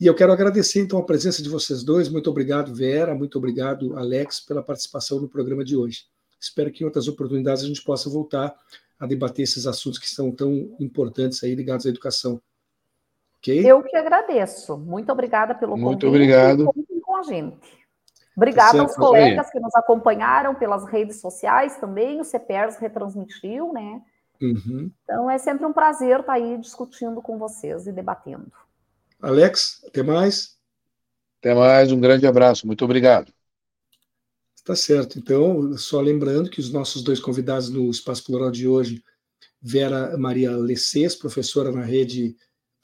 E eu quero agradecer então a presença de vocês dois. Muito obrigado, Vera. Muito obrigado, Alex, pela participação no programa de hoje. Espero que em outras oportunidades a gente possa voltar a debater esses assuntos que são tão importantes aí ligados à educação. Okay? Eu que agradeço. Muito obrigada pelo Muito convite. Muito obrigado. com a gente. Obrigada aos colegas que nos acompanharam pelas redes sociais também, o CPERS retransmitiu, né? Uhum. Então é sempre um prazer estar aí discutindo com vocês e debatendo. Alex, até mais. Até mais, um grande abraço, muito obrigado. Tá certo. Então, só lembrando que os nossos dois convidados no Espaço Plural de hoje, Vera Maria Lecês, professora na rede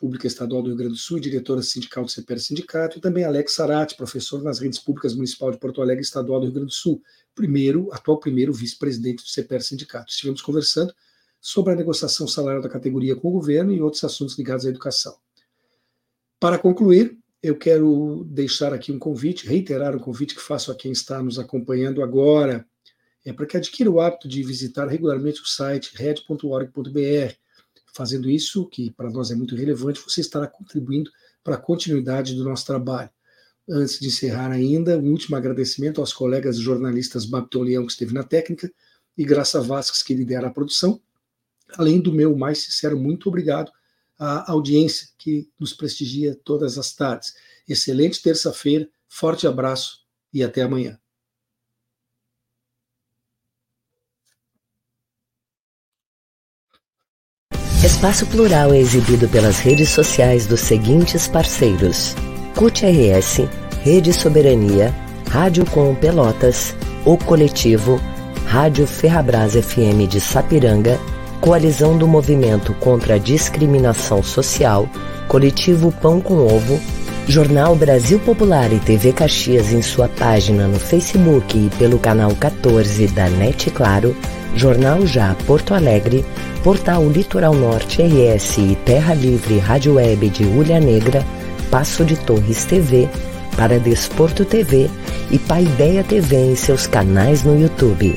pública estadual do Rio Grande do Sul, diretora sindical do CPR Sindicato, e também Alex Sarati, professor nas redes públicas municipal de Porto Alegre estadual do Rio Grande do Sul, primeiro, atual primeiro vice-presidente do CPR Sindicato. Estivemos conversando sobre a negociação salarial da categoria com o governo e outros assuntos ligados à educação. Para concluir, eu quero deixar aqui um convite, reiterar um convite que faço a quem está nos acompanhando agora, é para que adquira o hábito de visitar regularmente o site red.org.br. Fazendo isso, que para nós é muito relevante, você estará contribuindo para a continuidade do nosso trabalho. Antes de encerrar ainda, um último agradecimento aos colegas jornalistas Babton Leão, que esteve na técnica, e Graça Vasques, que lidera a produção, além do meu mais sincero muito obrigado à audiência que nos prestigia todas as tardes. Excelente terça-feira, forte abraço e até amanhã. Espaço Plural é exibido pelas redes sociais dos seguintes parceiros: CUT RS, Rede Soberania, Rádio Com Pelotas, O Coletivo, Rádio Ferrabras FM de Sapiranga, Coalizão do Movimento contra a Discriminação Social, Coletivo Pão com Ovo, Jornal Brasil Popular e TV Caxias em sua página no Facebook e pelo canal 14 da NET Claro, Jornal Já Porto Alegre, Portal Litoral Norte RS e Terra Livre Rádio Web de Ulha Negra, Passo de Torres TV, para Desporto TV e Paideia TV em seus canais no YouTube.